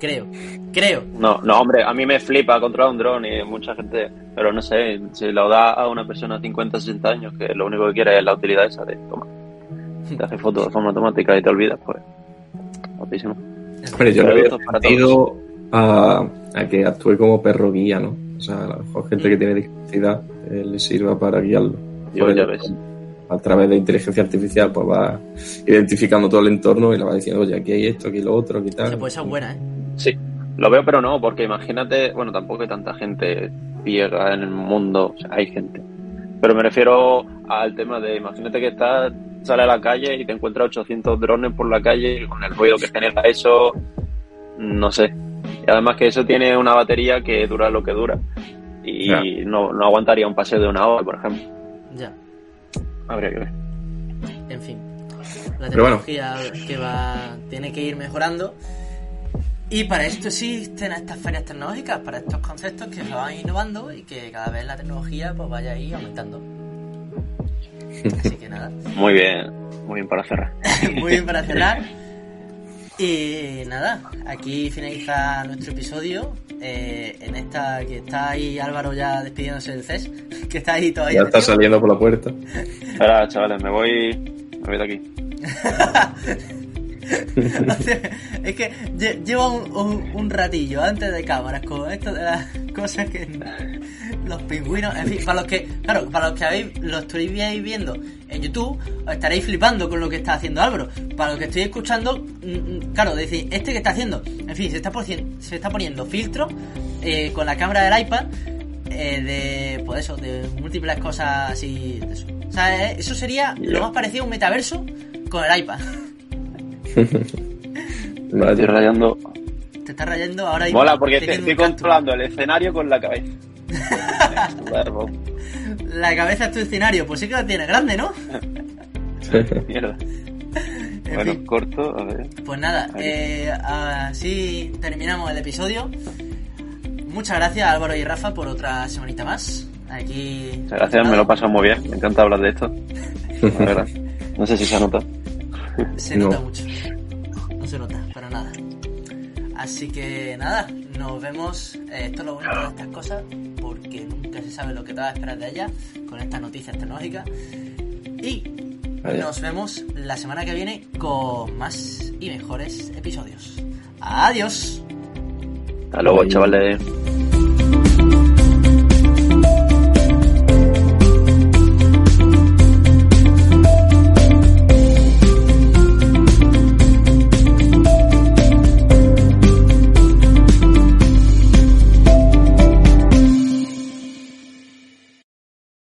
Creo. Creo. No, no, hombre, a mí me flipa controlar un dron y mucha gente, pero no sé, si lo da a una persona de 50, 60 años que lo único que quiere es la utilidad esa de, toma, te hace fotos de forma automática y te olvidas, pues, guapísimo. hombre, yo le había Productos para ido a, a que actúe como perro guía, ¿no? O sea, a lo mejor gente que tiene discapacidad eh, le sirva para guiarlo. Yo, ya ves. A través de inteligencia artificial, pues va identificando todo el entorno y le va diciendo, oye, aquí hay esto, aquí lo otro, aquí Se tal. puede ser buena, ¿eh? Sí, lo veo, pero no, porque imagínate, bueno, tampoco hay tanta gente ciega en el mundo, o sea, hay gente. Pero me refiero al tema de, imagínate que estás, sales a la calle y te encuentras 800 drones por la calle y con el ruido que genera eso, no sé. Y además que eso tiene una batería que dura lo que dura. Y no, no aguantaría un paseo de una hora, por ejemplo. Ya. Habría que ver. En fin. La bueno. tecnología que va. tiene que ir mejorando. Y para esto existen estas ferias tecnológicas, para estos conceptos que se van innovando y que cada vez la tecnología pues vaya ahí aumentando. Así que nada. Muy bien, muy bien para cerrar. Muy bien para cerrar. Y nada, aquí finaliza nuestro episodio. eh, en esta que está ahí Álvaro ya despidiéndose del CES, que está ahí todavía. Ya está metido. saliendo por la puerta. Ahora, chavales, me voy, me voy de aquí. Es que lle- llevo un, un- un ratillo antes de cámaras con esto de las cosas que los pingüinos, en fin, para los que, claro, para los que habéis, lo estuvierais viendo en YouTube, os estaréis flipando con lo que está haciendo Álvaro. Para los que estoy escuchando, mm, mm, claro, decir, este que está haciendo, en fin, se está, poci- se está poniendo filtro eh, con la cámara del iPad eh, de, pues eso, de múltiples cosas así, de eso. O sea, eh, eso sería lo más parecido a un metaverso con el iPad. Me estoy rayando. Te está rayando ahora y Mola, porque estoy cactus. controlando el escenario con la cabeza. La cabeza es tu escenario, pues sí que la tiene grande, ¿no? Mierda. En Bueno, fin, corto, a ver. pues nada, eh, así terminamos el episodio. Muchas gracias Álvaro y Rafa por otra semanita más. Aquí. Muchas gracias, me lo he pasado muy bien. Me encanta hablar de esto. La verdad. No sé si se nota. Se No. nota mucho. No se nota, para nada. Así que nada, nos vemos. eh, esto es lo bonito de estas cosas, porque nunca se sabe lo que te va a esperar de ellas con estas noticias tecnológicas. Y nos vemos la semana que viene con más y mejores episodios. Adiós. Hasta luego, Bye. chavales.